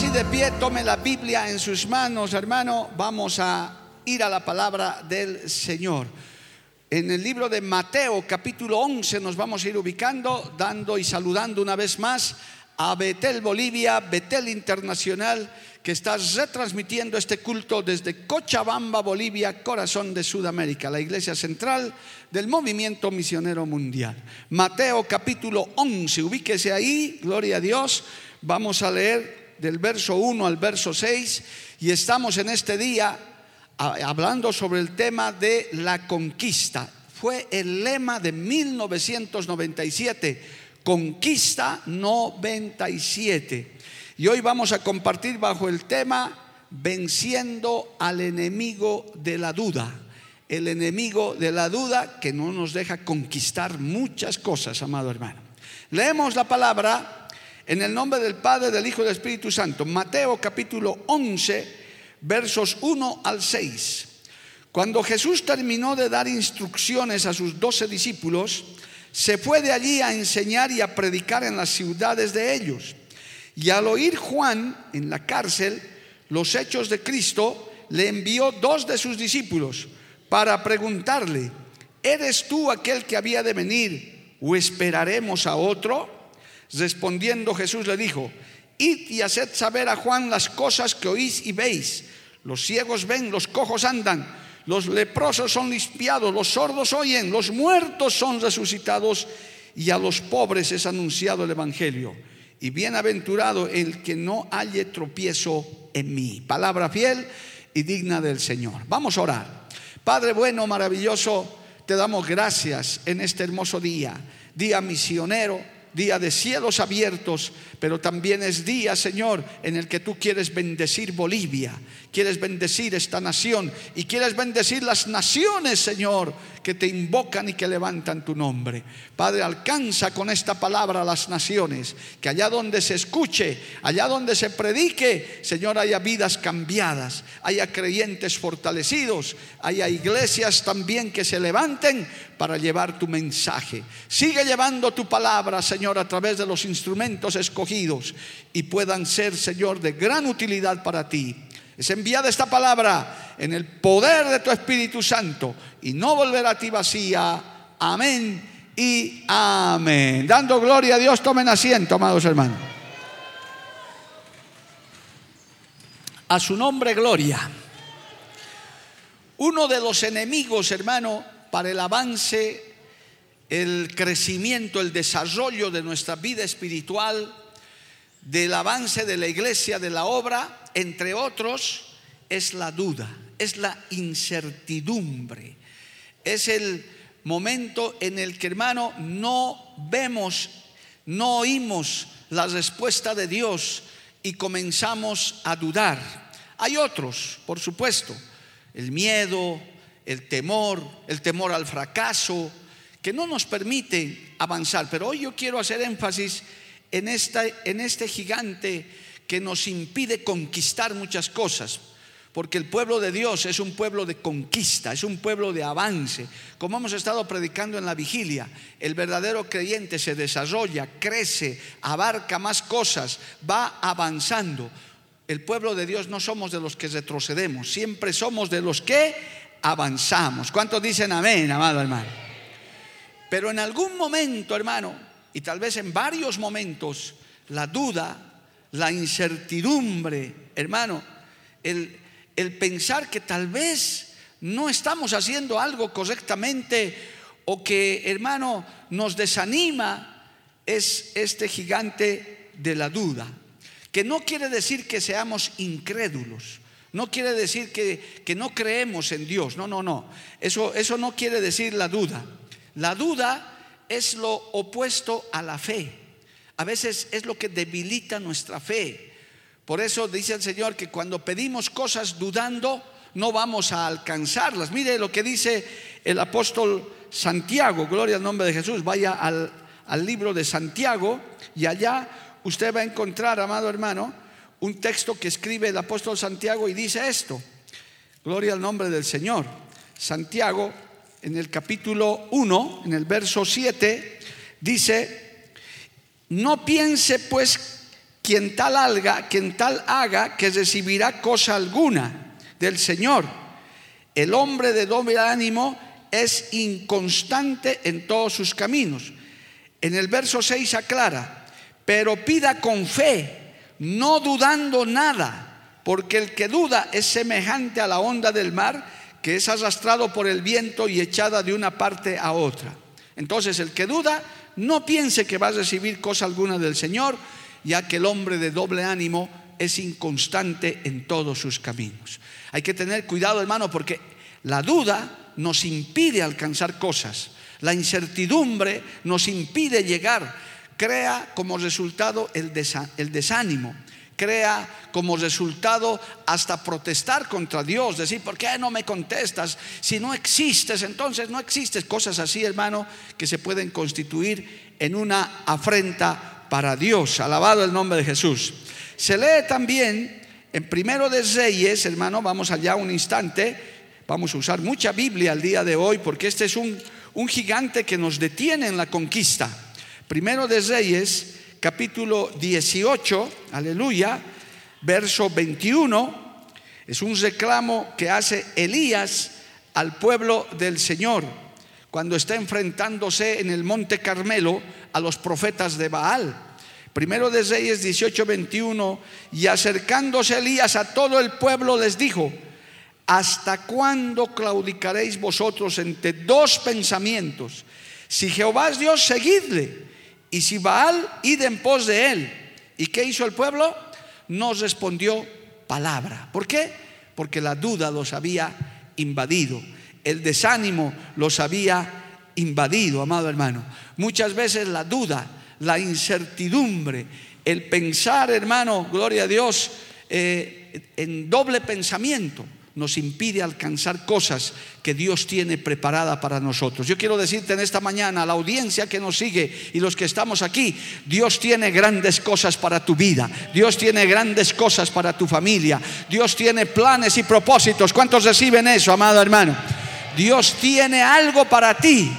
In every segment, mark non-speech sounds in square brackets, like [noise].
Así de pie, tome la Biblia en sus manos, hermano. Vamos a ir a la palabra del Señor. En el libro de Mateo capítulo 11 nos vamos a ir ubicando, dando y saludando una vez más a Betel Bolivia, Betel Internacional, que está retransmitiendo este culto desde Cochabamba, Bolivia, corazón de Sudamérica, la iglesia central del movimiento misionero mundial. Mateo capítulo 11, ubíquese ahí, gloria a Dios. Vamos a leer del verso 1 al verso 6 y estamos en este día hablando sobre el tema de la conquista. Fue el lema de 1997, Conquista 97. Y hoy vamos a compartir bajo el tema Venciendo al enemigo de la duda. El enemigo de la duda que no nos deja conquistar muchas cosas, amado hermano. Leemos la palabra en el nombre del Padre, del Hijo y del Espíritu Santo. Mateo capítulo 11, versos 1 al 6. Cuando Jesús terminó de dar instrucciones a sus doce discípulos, se fue de allí a enseñar y a predicar en las ciudades de ellos. Y al oír Juan en la cárcel los hechos de Cristo, le envió dos de sus discípulos para preguntarle, ¿eres tú aquel que había de venir o esperaremos a otro? Respondiendo Jesús le dijo, id y haced saber a Juan las cosas que oís y veis. Los ciegos ven, los cojos andan, los leprosos son limpiados, los sordos oyen, los muertos son resucitados y a los pobres es anunciado el Evangelio. Y bienaventurado el que no halle tropiezo en mí. Palabra fiel y digna del Señor. Vamos a orar. Padre bueno, maravilloso, te damos gracias en este hermoso día, día misionero día de cielos abiertos, pero también es día, Señor, en el que tú quieres bendecir Bolivia, quieres bendecir esta nación y quieres bendecir las naciones, Señor, que te invocan y que levantan tu nombre. Padre, alcanza con esta palabra a las naciones, que allá donde se escuche, allá donde se predique, Señor, haya vidas cambiadas, haya creyentes fortalecidos, haya iglesias también que se levanten para llevar tu mensaje. Sigue llevando tu palabra, Señor, a través de los instrumentos escogidos y puedan ser, Señor, de gran utilidad para ti. Es enviada esta palabra en el poder de tu Espíritu Santo y no volverá a ti vacía. Amén y amén. Dando gloria a Dios, tomen asiento, amados hermanos. A su nombre, gloria. Uno de los enemigos, hermano, para el avance, el crecimiento, el desarrollo de nuestra vida espiritual, del avance de la iglesia, de la obra, entre otros, es la duda, es la incertidumbre. Es el momento en el que, hermano, no vemos, no oímos la respuesta de Dios y comenzamos a dudar. Hay otros, por supuesto, el miedo, el temor, el temor al fracaso, que no nos permite avanzar. Pero hoy yo quiero hacer énfasis en, esta, en este gigante que nos impide conquistar muchas cosas. Porque el pueblo de Dios es un pueblo de conquista, es un pueblo de avance. Como hemos estado predicando en la vigilia, el verdadero creyente se desarrolla, crece, abarca más cosas, va avanzando. El pueblo de Dios no somos de los que retrocedemos, siempre somos de los que avanzamos. ¿Cuántos dicen amén, amado hermano? Pero en algún momento, hermano, y tal vez en varios momentos, la duda, la incertidumbre, hermano, el, pensar que tal vez no estamos haciendo algo correctamente o que, hermano, nos desanima, es este gigante de la duda. Que no quiere decir que seamos incrédulos, No quiere decir que, que no creemos en Dios. No, no, no. Eso, eso no quiere decir la duda. La duda es lo opuesto a la fe. A veces es lo que debilita nuestra fe. Por eso dice el Señor que cuando pedimos cosas dudando, no vamos a alcanzarlas. Mire lo que dice el apóstol Santiago, gloria al nombre de Jesús. Vaya al, libro de Santiago y allá usted va a encontrar, amado hermano, un texto que escribe el apóstol Santiago y dice esto. Gloria al nombre del Señor. Santiago, en el capítulo 1, en el verso 7, dice, no piense pues quien tal haga, quien tal haga, que recibirá cosa alguna del Señor. El hombre de doble ánimo es inconstante en todos sus caminos. En el verso 6 aclara, pero pida con fe, no dudando nada, porque el que duda es semejante a la onda del mar que es arrastrado por el viento y echada de una parte a otra. Entonces el que duda, no piense que va a recibir cosa alguna del Señor, ya que el hombre de doble ánimo es inconstante en todos sus caminos. Hay que tener cuidado, hermano, porque la duda nos impide alcanzar cosas. La incertidumbre nos impide llegar. Crea como resultado el, desánimo. Crea como resultado hasta protestar contra Dios. Decir, ¿por qué no me contestas? Si no existes, entonces no existes. Cosas así, hermano, que se pueden constituir en una afrenta para Dios. Alabado el nombre de Jesús. Se lee también en Primero de Reyes, hermano, vamos allá un instante. Vamos a usar mucha Biblia al día de hoy porque este es un, un gigante que nos detiene en la conquista. Primero de Reyes, capítulo 18, aleluya, verso 21, es un reclamo que hace Elías al pueblo del Señor cuando está enfrentándose en el monte Carmelo a los profetas de Baal. Primero de Reyes 18, 21, y acercándose Elías a todo el pueblo les dijo, ¿hasta cuándo claudicaréis vosotros entre dos pensamientos? Si Jehová es Dios, seguidle, y si Baal, id en pos de él. ¿Y qué hizo el pueblo? No respondió palabra. ¿Por qué? Porque la duda los había invadido, el desánimo los había invadido, amado hermano. Muchas veces la duda, la incertidumbre, el pensar, hermano, gloria a Dios, eh, en doble pensamiento nos impide alcanzar cosas que Dios tiene preparada para nosotros. Yo quiero decirte en esta mañana, a la audiencia que nos sigue y los que estamos aquí, Dios tiene grandes cosas para tu vida, Dios tiene grandes cosas para tu familia, Dios tiene planes y propósitos. ¿Cuántos reciben eso, amado hermano? Dios tiene algo para ti.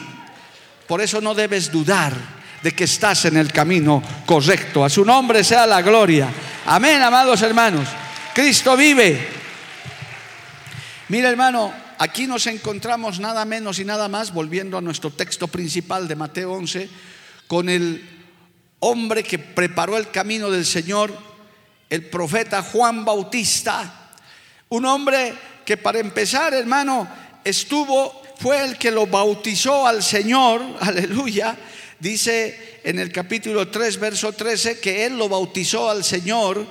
Por eso no debes dudar de que estás en el camino correcto. A su nombre sea la gloria. Amén, amados hermanos. Cristo vive. Mira, hermano, aquí nos encontramos nada menos y nada más, volviendo a nuestro texto principal de Mateo 11, con el hombre que preparó el camino del Señor, el profeta Juan Bautista. Un hombre que para empezar, hermano, estuvo, fue el que lo bautizó al Señor, [laughs] aleluya. Dice en el capítulo 3, verso 13, que él lo bautizó al Señor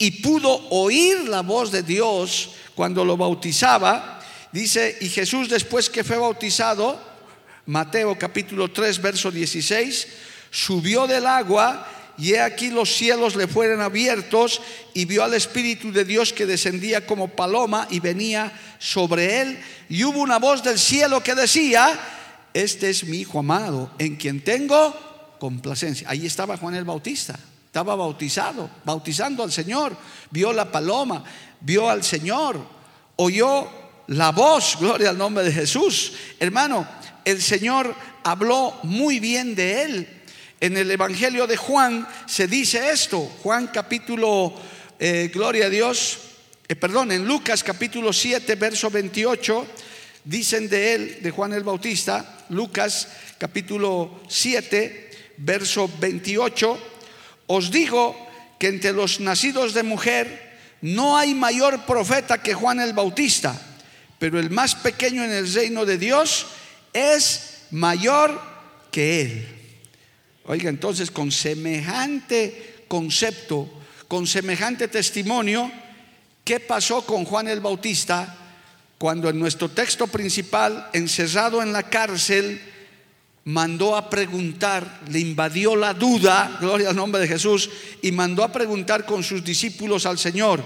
y pudo oír la voz de Dios cuando lo bautizaba. Dice, y Jesús después que fue bautizado, Mateo capítulo 3, verso 16, subió del agua y he aquí los cielos le fueron abiertos y vio al Espíritu de Dios que descendía como paloma y venía sobre él. Y hubo una voz del cielo que decía, este es mi Hijo amado, en quien tengo complacencia. Ahí estaba Juan el Bautista, estaba bautizado, bautizando al Señor. Vio la paloma, vio al Señor, oyó la voz, gloria al nombre de Jesús. Hermano, el Señor habló muy bien de él. En el Evangelio de Juan se dice esto, Juan capítulo, eh, gloria a Dios, eh, perdón, en Lucas capítulo 7, verso 28, dicen de él, de Juan el Bautista, Lucas capítulo 7, verso 28, os digo que entre los nacidos de mujer no hay mayor profeta que Juan el Bautista, pero el más pequeño en el reino de Dios es mayor que él. Oiga, entonces con semejante concepto, con semejante testimonio, ¿Qué pasó con Juan el Bautista cuando en nuestro texto principal, encerrado en la cárcel, mandó a preguntar, le invadió la duda, gloria al nombre de Jesús, y mandó a preguntar con sus discípulos al Señor,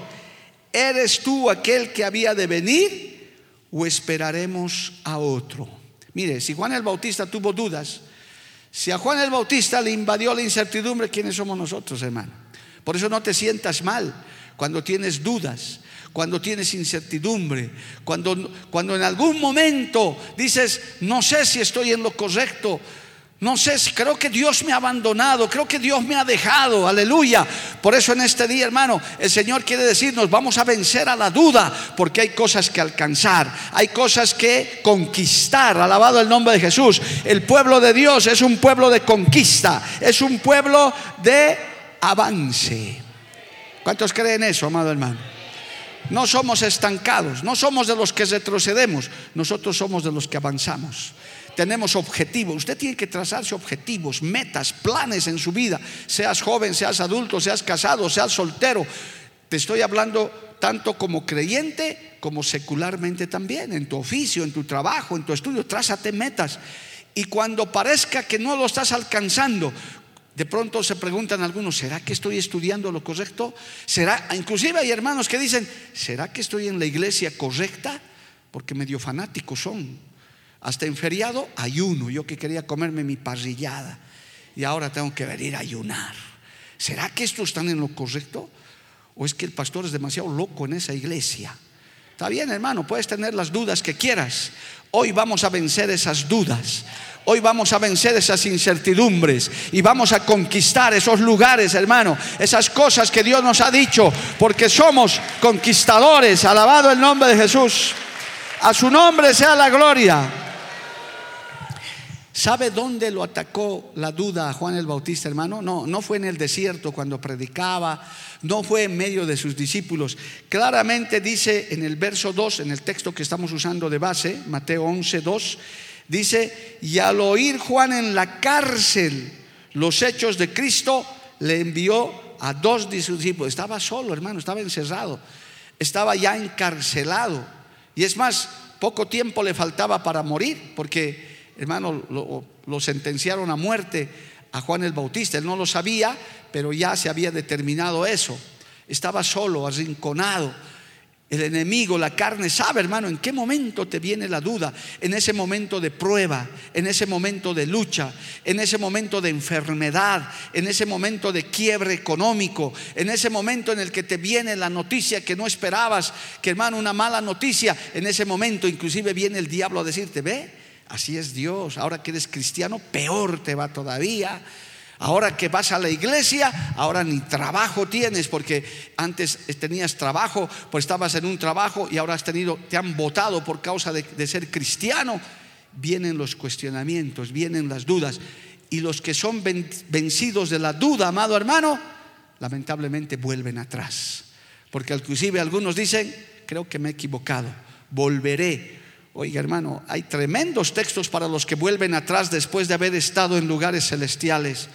¿eres tú aquel que había de venir o esperaremos a otro? Mire, si Juan el Bautista tuvo dudas, si a Juan el Bautista le invadió la incertidumbre, ¿quiénes somos nosotros, hermano? Por eso no te sientas mal cuando tienes dudas, cuando tienes incertidumbre, cuando, cuando en algún momento dices, no sé si estoy en lo correcto, no sé, creo que Dios me ha abandonado, creo que Dios me ha dejado, aleluya. Por eso en este día, hermano, el Señor quiere decirnos, vamos a vencer a la duda, porque hay cosas que alcanzar, hay cosas que conquistar, alabado el nombre de Jesús. El pueblo de Dios es un pueblo de conquista, es un pueblo de avance. ¿Cuántos creen eso, amado hermano? No somos estancados, no somos de los que retrocedemos, nosotros somos de los que avanzamos tenemos objetivos. Usted tiene que trazarse objetivos, metas, planes en su vida. Seas joven, seas adulto, seas casado, seas soltero. Te estoy hablando tanto como creyente como secularmente también, en tu oficio, en tu trabajo, en tu estudio. Trázate metas. Y cuando parezca que no lo estás alcanzando, de pronto se preguntan algunos, ¿será que estoy estudiando lo correcto? ¿Será? Inclusive hay hermanos que dicen, ¿será que estoy en la iglesia correcta? Porque medio fanáticos son. Hasta en feriado ayuno. Yo que quería comerme mi parrillada y ahora tengo que venir a ayunar. ¿Será que estos están en lo correcto? ¿O es que el pastor es demasiado loco en esa iglesia? Está bien, hermano, puedes tener las dudas que quieras. Hoy vamos a vencer esas dudas. Hoy vamos a vencer esas incertidumbres y vamos a conquistar esos lugares, hermano, esas cosas que Dios nos ha dicho, porque somos conquistadores. Alabado el nombre de Jesús. A su nombre sea la gloria. ¿Sabe dónde lo atacó la duda a Juan el Bautista, hermano? No, no fue en el desierto cuando predicaba, no fue en medio de sus discípulos. Claramente dice en el verso 2, en el texto que estamos usando de base, Mateo 11, 2, dice, y al oír Juan en la cárcel los hechos de Cristo, le envió a dos de sus discípulos. Estaba solo, hermano, estaba encerrado, estaba ya encarcelado. Y es más, poco tiempo le faltaba para morir, porque hermano, lo, sentenciaron a muerte a Juan el Bautista. Él no lo sabía, pero ya se había determinado eso. Estaba solo, arrinconado. El enemigo, la carne, sabe, hermano, en qué momento te viene la duda. En ese momento de prueba, en ese momento de lucha, en ese momento de enfermedad, en ese momento de quiebre económico, en ese momento en el que te viene la noticia que no esperabas, que hermano, una mala noticia. En ese momento, inclusive, viene el diablo a decirte: Ve, Así es Dios. Ahora que eres cristiano, peor te va todavía. Ahora que vas a la iglesia, ahora ni trabajo tienes, porque antes tenías trabajo, pues estabas en un trabajo y ahora has tenido, te han votado por causa de, de ser cristiano. Vienen los cuestionamientos, vienen las dudas. Y los que son vencidos de la duda, amado hermano, lamentablemente vuelven atrás. Porque inclusive algunos dicen, creo que me he equivocado, volveré Oiga hermano, hay tremendos textos para los que vuelven atrás después de haber estado en lugares celestiales.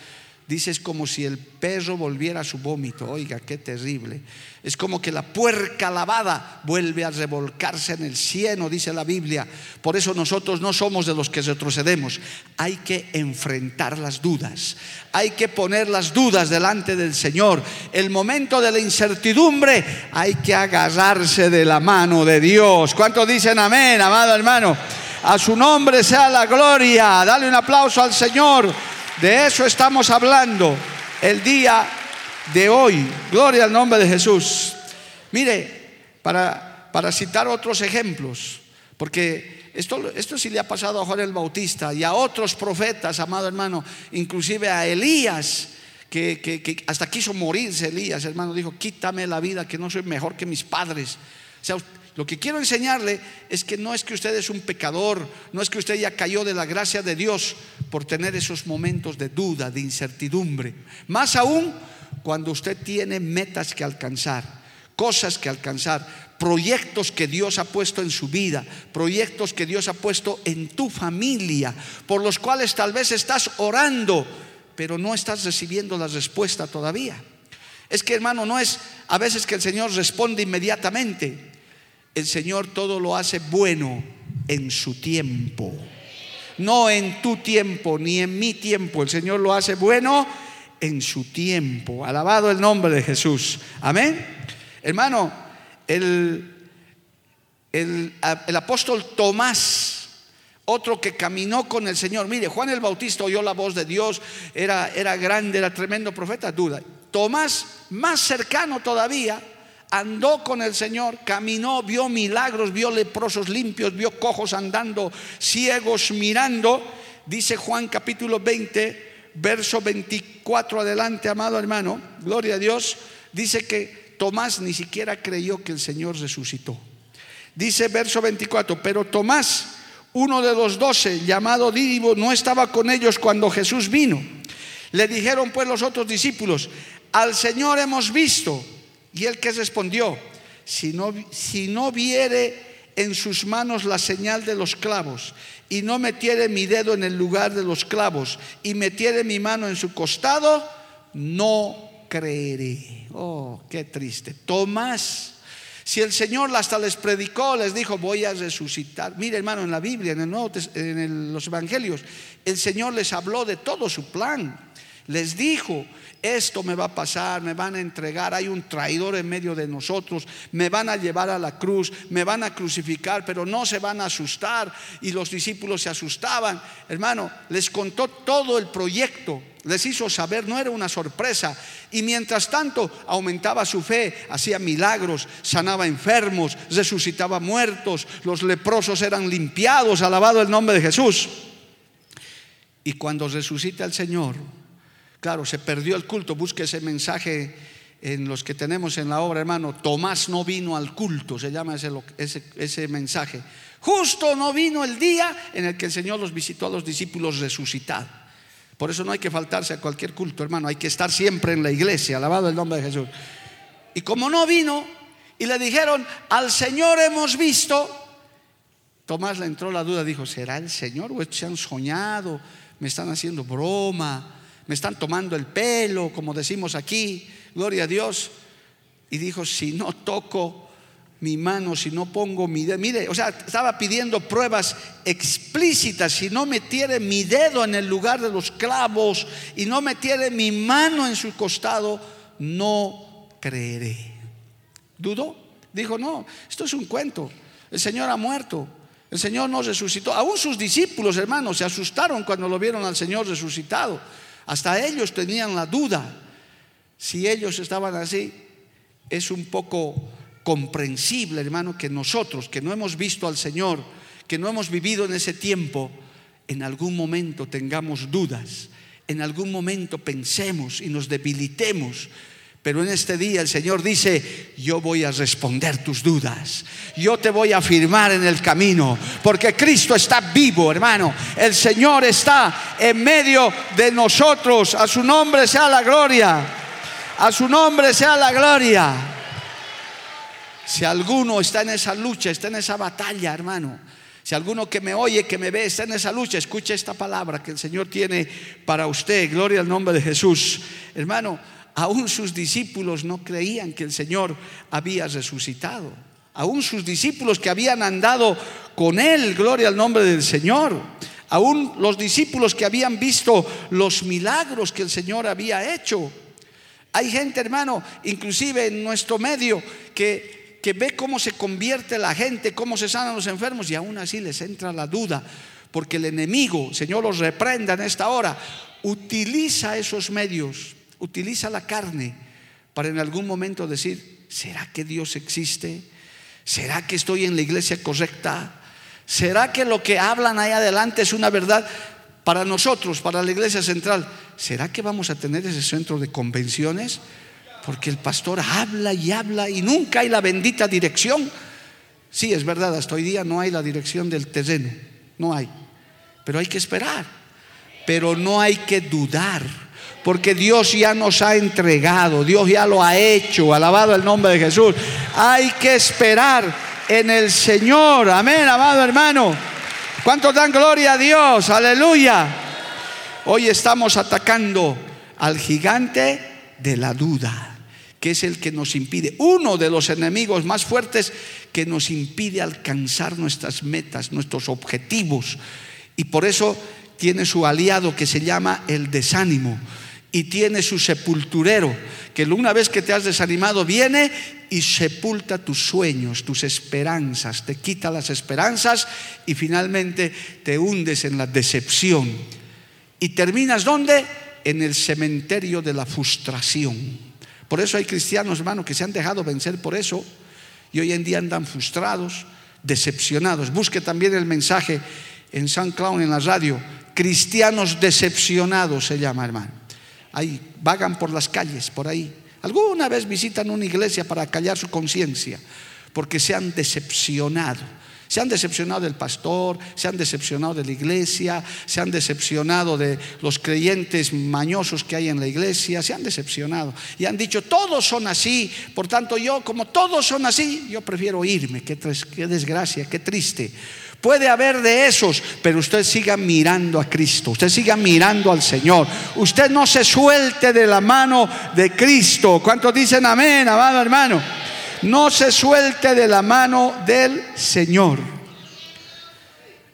Dice, como si el perro volviera a su vómito. Oiga, qué terrible. Es como que la puerca lavada vuelve a revolcarse en el cielo, dice la Biblia. Por eso nosotros no somos de los que retrocedemos. Hay que enfrentar las dudas. Hay que poner las dudas delante del Señor. El momento de la incertidumbre hay que agarrarse de la mano de Dios. ¿Cuántos dicen amén, amado hermano? A su nombre sea la gloria. Dale un aplauso al Señor. De eso estamos hablando el día de hoy. Gloria al nombre de Jesús. Mire, para, para citar otros ejemplos, porque esto, esto sí le ha pasado a Juan el Bautista y a otros profetas, amado hermano, inclusive a Elías. Que, que, hasta quiso morirse Elías, hermano, dijo, quítame la vida, que no soy mejor que mis padres. O sea, lo que quiero enseñarle es que no es que usted es un pecador, no es que usted ya cayó de la gracia de Dios por tener esos momentos de duda, de incertidumbre. Más aún cuando usted tiene metas que alcanzar, cosas que alcanzar, proyectos que Dios ha puesto en su vida, proyectos que Dios ha puesto en tu familia, por los cuales tal vez estás orando, pero no estás recibiendo la respuesta todavía. Es que hermano, no es a veces que el Señor responde inmediatamente. El Señor todo lo hace bueno en su tiempo. No en tu tiempo ni en mi tiempo. El Señor lo hace bueno en su tiempo. Alabado el nombre de Jesús. Amén. Hermano, el, el, el apóstol Tomás otro que caminó con el Señor. Mire, Juan el Bautista oyó la voz de Dios, era, era grande, era tremendo profeta, duda. Tomás, más cercano todavía, andó con el Señor, caminó, vio milagros, vio leprosos limpios, vio cojos andando, ciegos mirando. Dice Juan capítulo 20, verso 24 adelante, amado hermano, gloria a Dios, dice que Tomás ni siquiera creyó que el Señor resucitó. Dice verso 24, pero Tomás uno de los doce, llamado Dídibo, no estaba con ellos cuando Jesús vino. Le dijeron pues los otros discípulos, al Señor hemos visto. Y él que respondió, si no, si no viere en sus manos la señal de los clavos y no metiere mi dedo en el lugar de los clavos y metiere mi mano en su costado, no creeré. Oh, qué triste. Tomás si el Señor hasta les predicó, les dijo, voy a resucitar. Mire hermano, en la Biblia, en, el Nuevo, en los Evangelios, el Señor les habló de todo su plan. Les dijo, esto me va a pasar, me van a entregar, hay un traidor en medio de nosotros, me van a llevar a la cruz, me van a crucificar, pero no se van a asustar. Y los discípulos se asustaban. Hermano, les contó todo el proyecto, les hizo saber, no era una sorpresa. Y mientras tanto aumentaba su fe, hacía milagros, sanaba enfermos, resucitaba muertos, los leprosos eran limpiados, alabado el nombre de Jesús. Y cuando resucita el Señor, Claro, se perdió el culto. Busque ese mensaje en los que tenemos en la obra, hermano. Tomás no vino al culto, se llama ese, ese, mensaje. Justo no vino el día en el que el Señor los visitó a los discípulos resucitados. Por eso no hay que faltarse a cualquier culto, hermano. Hay que estar siempre en la iglesia, alabado el nombre de Jesús. Y como no vino, y le dijeron, al Señor hemos visto, Tomás le entró la duda, dijo, ¿será el Señor o se han soñado? ¿Me están haciendo broma? Me están tomando el pelo, como decimos aquí, gloria a Dios. Y dijo, si no toco mi mano, si no pongo mi dedo, mire, o sea, estaba pidiendo pruebas explícitas, si no metiere mi dedo en el lugar de los clavos y no metiere mi mano en su costado, no creeré. ¿Dudó? Dijo, no, esto es un cuento, el Señor ha muerto. El Señor no resucitó. Aún sus discípulos, hermanos, se asustaron cuando lo vieron al Señor resucitado. Hasta ellos tenían la duda. Si ellos estaban así, es un poco comprensible, hermano, que nosotros, que no hemos visto al Señor, que no hemos vivido en ese tiempo, en algún momento tengamos dudas, en algún momento pensemos y nos debilitemos pero en este día el Señor dice, yo voy a responder tus dudas, yo te voy a afirmar en el camino, porque Cristo está vivo, hermano. El Señor está en medio de nosotros. A su nombre sea la gloria. A su nombre sea la gloria. Si alguno está en esa lucha, está en esa batalla, hermano. Si alguno que me oye, que me ve, está en esa lucha, escuche esta palabra que el Señor tiene para usted. Gloria al nombre de Jesús. Hermano, aún sus discípulos no creían que el Señor había resucitado. Aún sus discípulos que habían andado con Él, gloria al nombre del Señor. Aún los discípulos que habían visto los milagros que el Señor había hecho. Hay gente, hermano, inclusive en nuestro medio, que, que ve cómo se convierte la gente, cómo se sanan los enfermos y aún así les entra la duda. Porque el enemigo, Señor los reprenda en esta hora, utiliza esos medios utiliza la carne para en algún momento decir, ¿será que Dios existe? ¿Será que estoy en la iglesia correcta? ¿Será que lo que hablan ahí adelante es una verdad para nosotros, para la iglesia central? ¿Será que vamos a tener ese centro de convenciones? Porque el pastor habla y habla y nunca hay la bendita dirección. Sí, es verdad, hasta hoy día no hay la dirección del terreno, no hay. Pero hay que esperar, pero no hay que dudar porque Dios ya nos ha entregado, Dios ya lo ha hecho, alabado el nombre de Jesús. Hay que esperar en el Señor, amén, amado hermano. ¿Cuántos dan gloria a Dios? Aleluya. Hoy estamos atacando al gigante de la duda que es el que nos impide, uno de los enemigos más fuertes que nos impide alcanzar nuestras metas, nuestros objetivos. Y por eso tiene su aliado que se llama el desánimo y tiene su sepulturero, que una vez que te has desanimado viene y sepulta tus sueños, tus esperanzas, te quita las esperanzas y finalmente te hundes en la decepción. ¿Y terminas dónde? En el cementerio de la frustración. Por eso hay cristianos, hermano, que se han dejado vencer por eso y hoy en día andan frustrados, decepcionados. Busque también el mensaje en San Clown, en la radio. Cristianos decepcionados se llama, hermano. Ahí vagan por las calles, por ahí. Alguna vez visitan una iglesia para callar su conciencia, porque se han decepcionado se han decepcionado del pastor, se han decepcionado de la iglesia, se han decepcionado de los creyentes mañosos que hay en la iglesia, se han decepcionado y han dicho, todos son así, por tanto yo, como todos son así, yo prefiero irme, qué, qué desgracia, qué triste. Puede haber de esos, pero usted siga mirando a Cristo, usted siga mirando al Señor. Usted no se suelte de la mano de Cristo. ¿Cuántos dicen amén, amado hermano? no se suelte de la mano del Señor.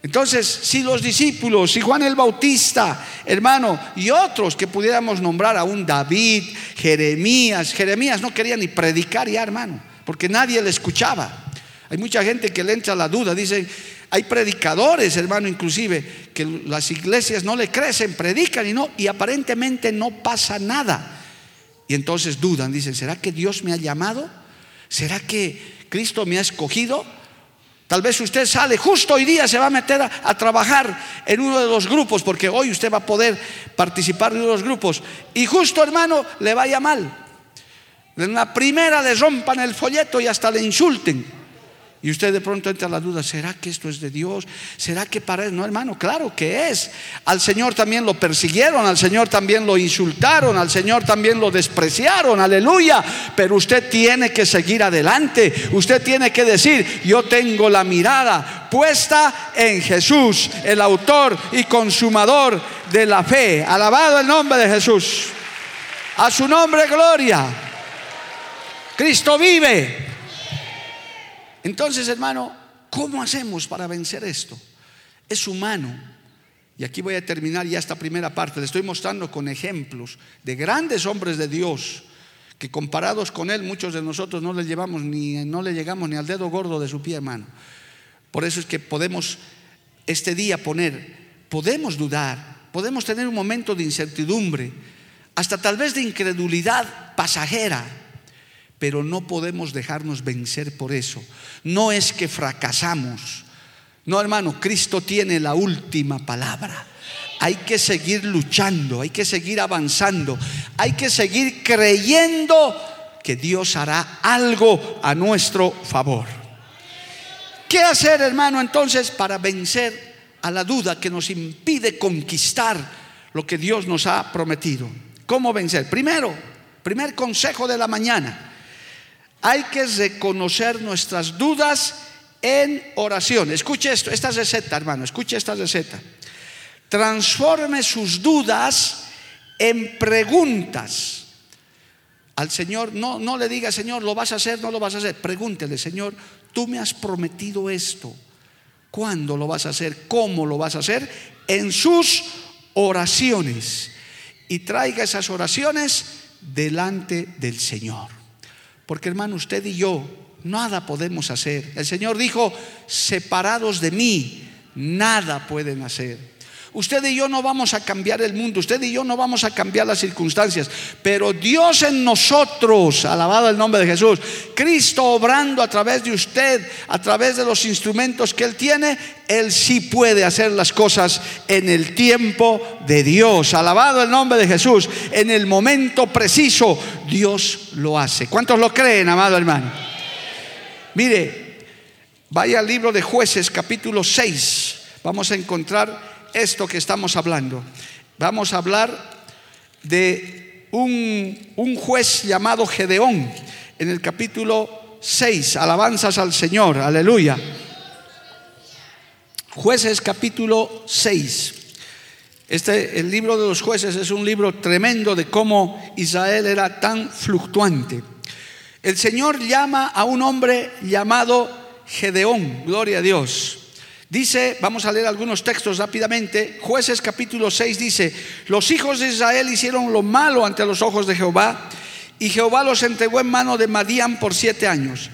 Entonces, si los discípulos, si Juan el Bautista, hermano, y otros que pudiéramos nombrar a un David, Jeremías, Jeremías no quería ni predicar ya, hermano, porque nadie le escuchaba. Hay mucha gente que le entra la duda, dicen, hay predicadores, hermano, inclusive, que las iglesias no le crecen, predican y no, y aparentemente no pasa nada. Y entonces dudan, dicen, ¿será que Dios me ha llamado? ¿Será que Cristo me ha escogido? Tal vez usted sale, justo hoy día se va a meter a, trabajar en uno de los grupos, porque hoy usted va a poder participar de uno de los grupos. Y justo hermano, le vaya mal. En la primera le rompan el folleto y hasta le insulten. Y usted de pronto entra a la duda, ¿será que esto es de Dios? ¿Será que para él? No, hermano, claro que es. Al Señor también lo persiguieron, al Señor también lo insultaron, al Señor también lo despreciaron, aleluya. Pero usted tiene que seguir adelante. Usted tiene que decir, yo tengo la mirada puesta en Jesús, el autor y consumador de la fe. Alabado el nombre de Jesús. A su nombre, gloria. Cristo vive. Entonces, hermano, ¿cómo hacemos para vencer esto? Es humano. Y aquí voy a terminar ya esta primera parte. Le estoy mostrando con ejemplos de grandes hombres de Dios que comparados con él muchos de nosotros no le llevamos ni no le llegamos ni al dedo gordo de su pie, hermano. Por eso es que podemos este día poner, podemos dudar, podemos tener un momento de incertidumbre, hasta tal vez de incredulidad pasajera pero no podemos dejarnos vencer por eso. No es que fracasamos. No, hermano, Cristo tiene la última palabra. Hay que seguir luchando, hay que seguir avanzando, hay que seguir creyendo que Dios hará algo a nuestro favor. ¿Qué hacer, hermano, entonces para vencer a la duda que nos impide conquistar lo que Dios nos ha prometido? ¿Cómo vencer? Primero, primer consejo de la mañana hay que reconocer nuestras dudas en oración. Escuche esto, esta receta, hermano, escuche esta receta. Transforme sus dudas en preguntas. Al Señor, no, no le diga, Señor, ¿lo vas a hacer? No lo vas a hacer. Pregúntele, Señor, tú me has prometido esto. ¿Cuándo lo vas a hacer? ¿Cómo lo vas a hacer? En sus oraciones. Y traiga esas oraciones delante del Señor. Porque hermano, usted y yo nada podemos hacer. El Señor dijo, separados de mí, nada pueden hacer. Usted y yo no vamos a cambiar el mundo, usted y yo no vamos a cambiar las circunstancias, pero Dios en nosotros, alabado el nombre de Jesús, Cristo obrando a través de usted, a través de los instrumentos que Él tiene, Él sí puede hacer las cosas en el tiempo de Dios. Alabado el nombre de Jesús, en el momento preciso, Dios lo hace. ¿Cuántos lo creen, amado hermano? Mire, vaya al libro de jueces capítulo 6, vamos a encontrar esto que estamos hablando. Vamos a hablar de un, juez llamado Gedeón en el capítulo 6. Alabanzas al Señor, aleluya. Jueces capítulo 6. Este, el libro de los jueces es un libro tremendo de cómo Israel era tan fluctuante. el Señor llama a un hombre llamado Gedeón, gloria a Dios. Dice, vamos a leer algunos textos rápidamente, jueces capítulo 6 dice, los hijos de Israel hicieron lo malo ante los ojos de Jehová y Jehová los entregó en mano de Madián por siete años.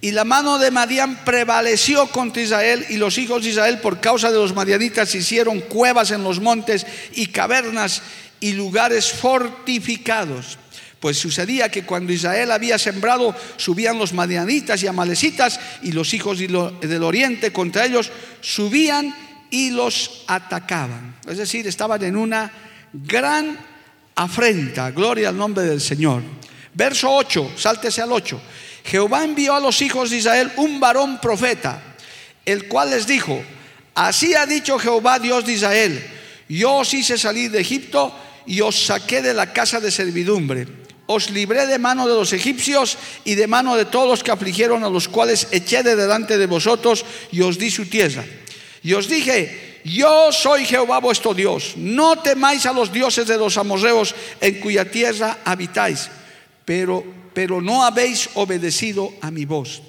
Y la mano de Madián prevaleció contra Israel y los hijos de Israel por causa de los madianitas hicieron cuevas en los montes y cavernas y lugares fortificados. Pues sucedía que cuando Israel había sembrado, subían los madianitas y amalecitas y los hijos del oriente contra ellos subían y los atacaban. Es decir, estaban en una gran afrenta. Gloria al nombre del Señor. Verso 8, sáltese al 8. Jehová envió a los hijos de Israel un varón profeta, el cual les dijo, así ha dicho Jehová Dios de Israel, yo os hice salir de Egipto y os saqué de la casa de servidumbre. Os libré de mano de los egipcios y de mano de todos los que afligieron a los cuales eché de delante de vosotros y os di su tierra. Y os dije, yo soy Jehová vuestro Dios, no temáis a los dioses de los amorreos en cuya tierra habitáis, pero pero no habéis obedecido a mi voz.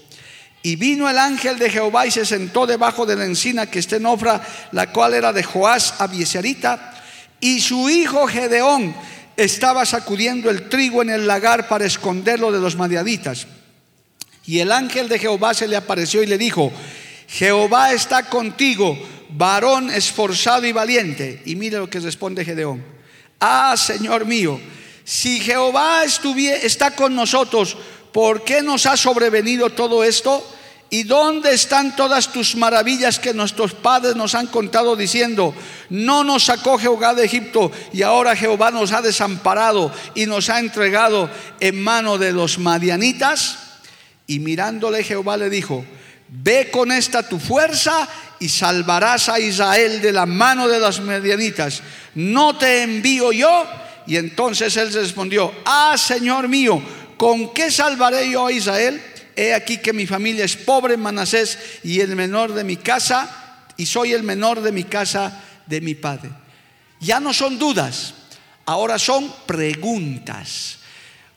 Y vino el ángel de Jehová y se sentó debajo de la encina que está en Ofra, la cual era de Joás Abieserita, y su hijo Gedeón estaba sacudiendo el trigo en el lagar para esconderlo de los madiaditas. Y el ángel de Jehová se le apareció y le dijo, Jehová está contigo, varón esforzado y valiente. Y mire lo que responde Gedeón. Ah, Señor mío, si Jehová está con nosotros, ¿por qué nos ha sobrevenido todo esto? ¿Y dónde están todas tus maravillas que nuestros padres nos han contado diciendo, no nos sacó Jehová de Egipto y ahora Jehová nos ha desamparado y nos ha entregado en mano de los madianitas? Y mirándole Jehová le dijo, ve con esta tu fuerza y salvarás a Israel de la mano de los madianitas. ¿No te envío yo? Y entonces él respondió, ah, Señor mío, ¿con qué salvaré yo a Israel? He aquí que mi familia es pobre en Manasés y el menor de mi casa, y soy el menor de mi casa de mi padre. Ya no son dudas, ahora son preguntas.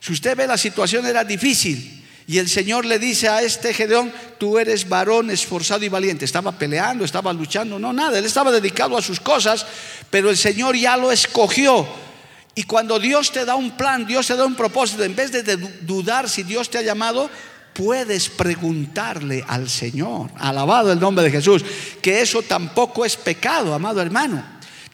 Si usted ve la situación era difícil, y el Señor le dice a este Gedeón, tú eres varón esforzado y valiente. Estaba peleando, estaba luchando, no nada, él estaba dedicado a sus cosas, pero el Señor ya lo escogió y cuando Dios te da un plan, Dios te da un propósito, en vez de dudar si Dios te ha llamado, puedes preguntarle al Señor, alabado el nombre de Jesús, que eso tampoco es pecado, amado hermano.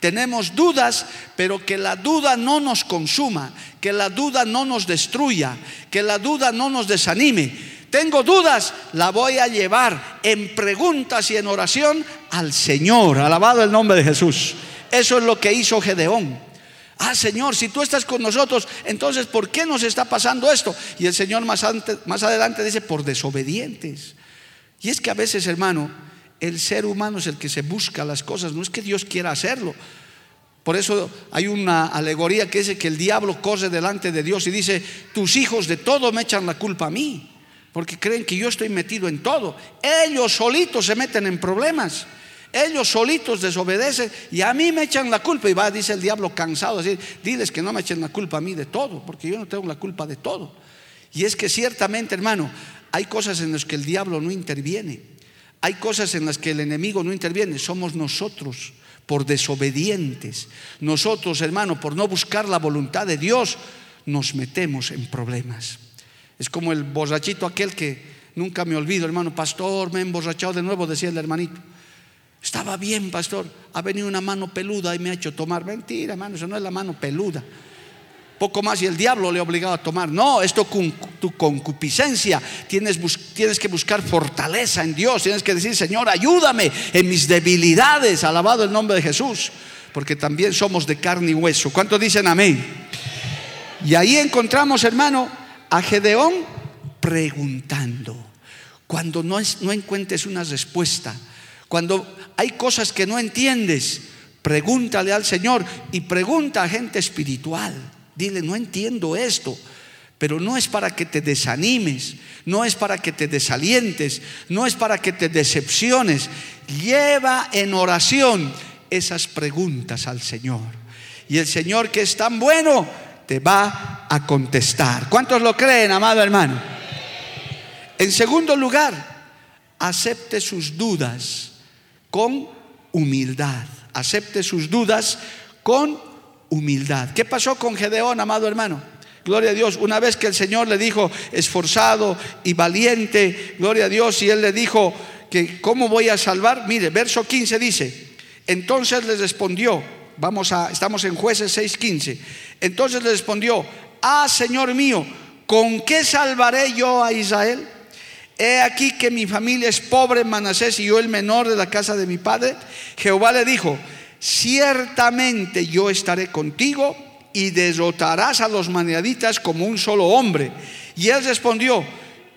Tenemos dudas, pero que la duda no nos consuma, que la duda no nos destruya, que la duda no nos desanime. Tengo dudas, la voy a llevar en preguntas y en oración al Señor, alabado el nombre de Jesús. Eso es lo que hizo Gedeón. Ah, Señor, si tú estás con nosotros, entonces ¿por qué nos está pasando esto? Y el Señor más, más adelante dice, por desobedientes. Y es que a veces, hermano, el ser humano es el que se busca las cosas, no es que Dios quiera hacerlo. Por eso hay una alegoría que dice que el diablo corre delante de Dios y dice, tus hijos de todo me echan la culpa a mí, porque creen que yo estoy metido en todo. Ellos solitos se meten en problemas. Ellos solitos desobedecen y a mí me echan la culpa. Y va, dice el diablo cansado, así, diles que no me echen la culpa a mí de todo, porque yo no tengo la culpa de todo. Y es que ciertamente, hermano, hay cosas en las que el diablo no interviene. Hay cosas en las que el enemigo no interviene. Somos nosotros por desobedientes. Nosotros, hermano, por no buscar la voluntad de Dios, nos metemos en problemas. Es como el borrachito aquel que nunca me olvido, hermano, pastor, me he emborrachado de nuevo, decía el hermanito. Estaba bien, pastor. Ha venido una mano peluda y me ha hecho tomar. Mentira, hermano, eso no es la mano peluda. Poco más y el diablo le ha obligado a tomar. No, esto con tu concupiscencia. Tienes, tienes que buscar fortaleza en Dios. Tienes que decir, Señor, ayúdame en mis debilidades. Alabado el nombre de Jesús. Porque también somos de carne y hueso. ¿Cuántos dicen amén? Y ahí encontramos, hermano, a Gedeón preguntando. Cuando no, no encuentres una respuesta, cuando hay cosas que no entiendes, pregúntale al Señor y pregunta a gente espiritual. Dile, no entiendo esto. Pero no es para que te desanimes, no es para que te desalientes, no es para que te decepciones. Lleva en oración esas preguntas al Señor. Y el Señor que es tan bueno te va a contestar. ¿Cuántos lo creen, amado hermano? En segundo lugar, acepte sus dudas con humildad. Acepte sus dudas con humildad. ¿Qué pasó con Gedeón, amado hermano? Gloria a Dios. Una vez que el Señor le dijo, esforzado y valiente, gloria a Dios, y él le dijo que cómo voy a salvar. Mire, verso 15 dice, entonces les respondió, vamos a, estamos en jueces 6:15. Entonces le respondió, ah, Señor mío, ¿con qué salvaré yo a Israel? He aquí que mi familia es pobre en Manasés y yo el menor de la casa de mi padre. Jehová le dijo, ciertamente yo estaré contigo y derrotarás a los maniaditas como un solo hombre. Y él respondió,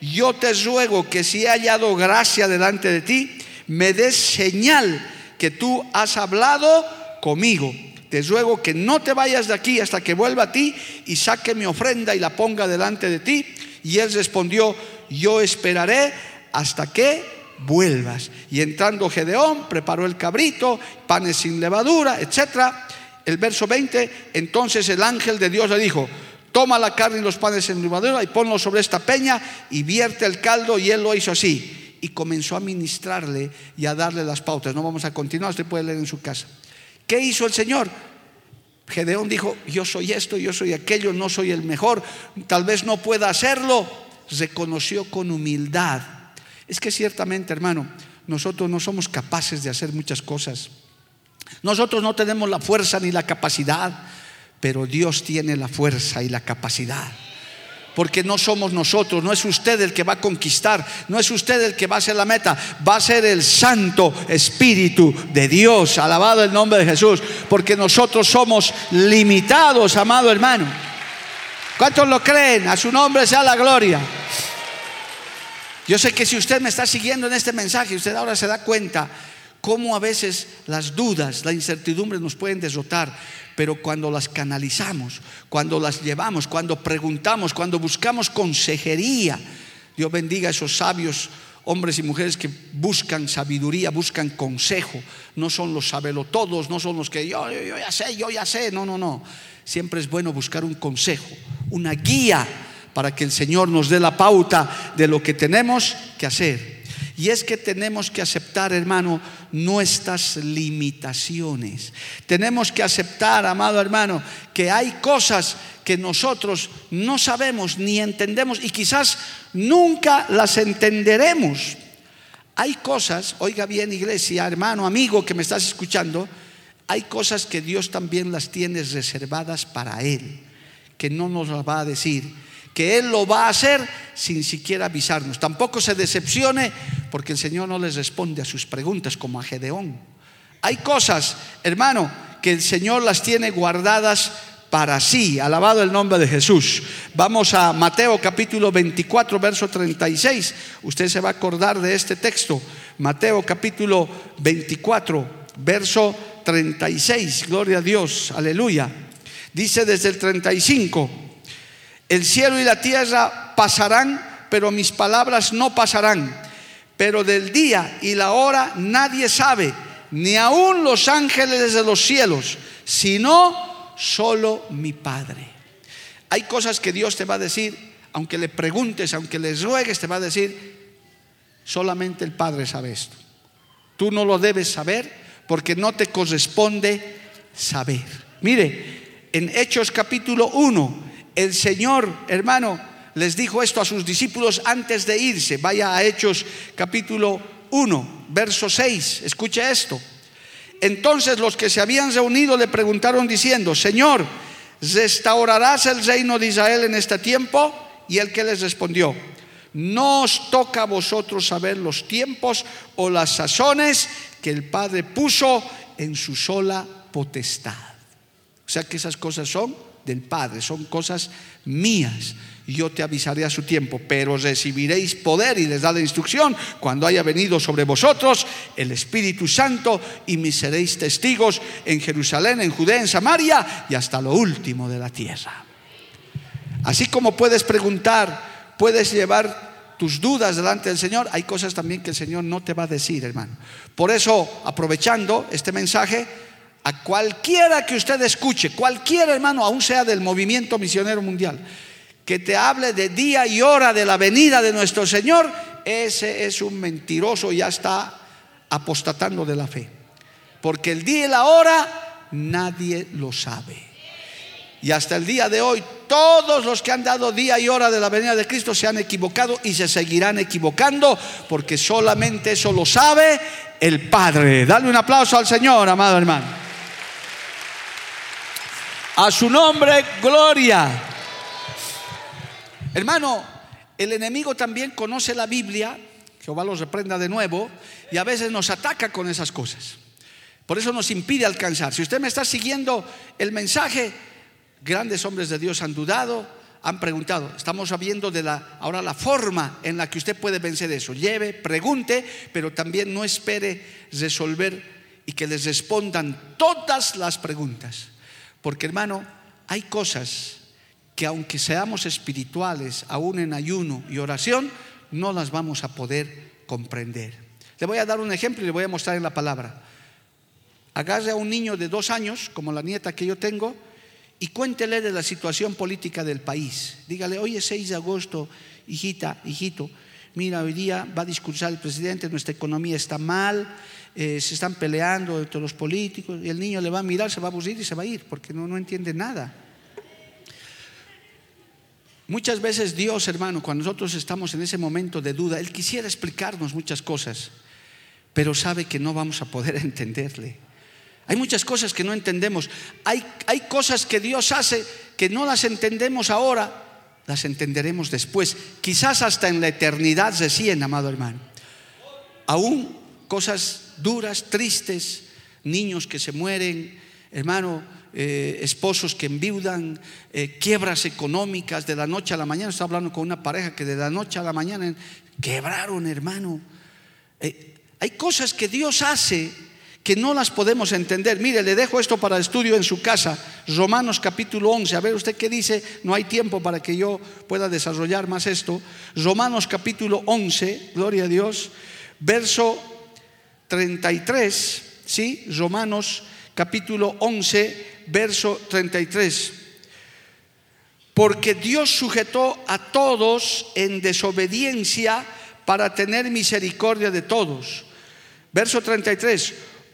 yo te ruego que si he hallado gracia delante de ti, me des señal que tú has hablado conmigo. Te ruego que no te vayas de aquí hasta que vuelva a ti y saque mi ofrenda y la ponga delante de ti. Y él respondió, yo esperaré hasta que vuelvas. Y entrando Gedeón, preparó el cabrito, panes sin levadura, etc. El verso 20, entonces el ángel de Dios le dijo, toma la carne y los panes sin levadura y ponlo sobre esta peña y vierte el caldo y él lo hizo así. Y comenzó a ministrarle y a darle las pautas. No vamos a continuar, usted puede leer en su casa. ¿Qué hizo el Señor? Gedeón dijo, yo soy esto, yo soy aquello, no soy el mejor, tal vez no pueda hacerlo. Reconoció con humildad. Es que ciertamente, hermano, nosotros no somos capaces de hacer muchas cosas. Nosotros no tenemos la fuerza ni la capacidad, pero Dios tiene la fuerza y la capacidad porque no somos nosotros, no es usted el que va a conquistar, no es usted el que va a ser la meta, va a ser el Santo Espíritu de Dios, alabado el nombre de Jesús, porque nosotros somos limitados, amado hermano. ¿Cuántos lo creen? A su nombre sea la gloria. Yo sé que si usted me está siguiendo en este mensaje, usted ahora se da cuenta cómo a veces las dudas, la incertidumbre nos pueden derrotar, pero cuando las canalizamos, cuando las llevamos, cuando preguntamos, cuando buscamos consejería, Dios bendiga a esos sabios hombres y mujeres que buscan sabiduría, buscan consejo, no son los sabelotodos, no son los que yo, yo, yo ya sé, yo ya sé, no, no, no. Siempre es bueno buscar un consejo, una guía para que el Señor nos dé la pauta de lo que tenemos que hacer. Y es que tenemos que aceptar, hermano, nuestras limitaciones. Tenemos que aceptar, amado hermano, que hay cosas que nosotros no sabemos ni entendemos y quizás nunca las entenderemos. Hay cosas, oiga bien iglesia, hermano, amigo que me estás escuchando, hay cosas que Dios también las tiene reservadas para Él, que no nos las va a decir que Él lo va a hacer sin siquiera avisarnos. Tampoco se decepcione porque el Señor no les responde a sus preguntas como a Gedeón. Hay cosas, hermano, que el Señor las tiene guardadas para sí. Alabado el nombre de Jesús. Vamos a Mateo capítulo 24, verso 36. Usted se va a acordar de este texto. Mateo capítulo 24, verso 36. Gloria a Dios. Aleluya. Dice desde el 35. El cielo y la tierra pasarán, pero mis palabras no pasarán. Pero del día y la hora nadie sabe, ni aun los ángeles de los cielos, sino solo mi Padre. Hay cosas que Dios te va a decir, aunque le preguntes, aunque le ruegues, te va a decir, solamente el Padre sabe esto. Tú no lo debes saber porque no te corresponde saber. Mire, en Hechos capítulo 1, el Señor, hermano, les dijo esto a sus discípulos antes de irse. Vaya a Hechos capítulo 1, verso 6. Escuche esto. Entonces los que se habían reunido le preguntaron diciendo, Señor, ¿restaurarás el reino de Israel en este tiempo? Y el que les respondió, no os toca a vosotros saber los tiempos o las sazones que el Padre puso en su sola potestad. O sea que esas cosas son del Padre, son cosas mías. Yo te avisaré a su tiempo, pero recibiréis poder y les da la instrucción cuando haya venido sobre vosotros el Espíritu Santo y me seréis testigos en Jerusalén, en Judea, en Samaria y hasta lo último de la tierra. Así como puedes preguntar, puedes llevar tus dudas delante del Señor, hay cosas también que el Señor no te va a decir, hermano. Por eso, aprovechando este mensaje, a cualquiera que usted escuche, cualquier hermano, aún sea del movimiento misionero mundial, que te hable de día y hora de la venida de nuestro Señor, ese es un mentiroso, ya está apostatando de la fe. Porque el día y la hora nadie lo sabe. Y hasta el día de hoy, todos los que han dado día y hora de la venida de Cristo se han equivocado y se seguirán equivocando porque solamente eso lo sabe el Padre. Dale un aplauso al Señor, amado hermano. A su nombre, gloria. Hermano, el enemigo también conoce la Biblia, Jehová los reprenda de nuevo, y a veces nos ataca con esas cosas. Por eso nos impide alcanzar. Si usted me está siguiendo el mensaje, grandes hombres de Dios han dudado, han preguntado. Estamos sabiendo de la ahora la forma en la que usted puede vencer eso. Lleve, pregunte, pero también no espere resolver y que les respondan todas las preguntas. Porque hermano, hay cosas que aunque seamos espirituales, aún en ayuno y oración, no las vamos a poder comprender. Le voy a dar un ejemplo y le voy a mostrar en la palabra. Agarre a un niño de dos años, como la nieta que yo tengo, y cuéntele de la situación política del país. Dígale, hoy es 6 de agosto, hijita, hijito, mira, hoy día va a discursar el presidente, nuestra economía está mal, eh, se están peleando entre los políticos, y el niño le va a mirar, se va a aburrir y se va a ir, porque no, no entiende nada. Muchas veces Dios, hermano, cuando nosotros estamos en ese momento de duda, Él quisiera explicarnos muchas cosas, pero sabe que no vamos a poder [laughs] entenderle. Hay muchas cosas que no entendemos. Hay, hay cosas que Dios hace que no las entendemos ahora, las entenderemos después. Quizás hasta en la eternidad recién, amado hermano. Aún cosas duras, tristes, niños que se mueren, hermano, eh, esposos que enviudan, eh, quiebras económicas de la noche a la mañana. Estaba hablando con una pareja que de la noche a la mañana quebraron, hermano. Eh, hay cosas que Dios hace que no las podemos entender. Mire, le dejo esto para estudio en su casa, Romanos capítulo 11. A ver usted qué dice, no hay tiempo para que yo pueda desarrollar más esto. Romanos capítulo 11, gloria a Dios, verso 33, ¿sí? Romanos capítulo 11, verso 33. Porque Dios sujetó a todos en desobediencia para tener misericordia de todos. Verso 33.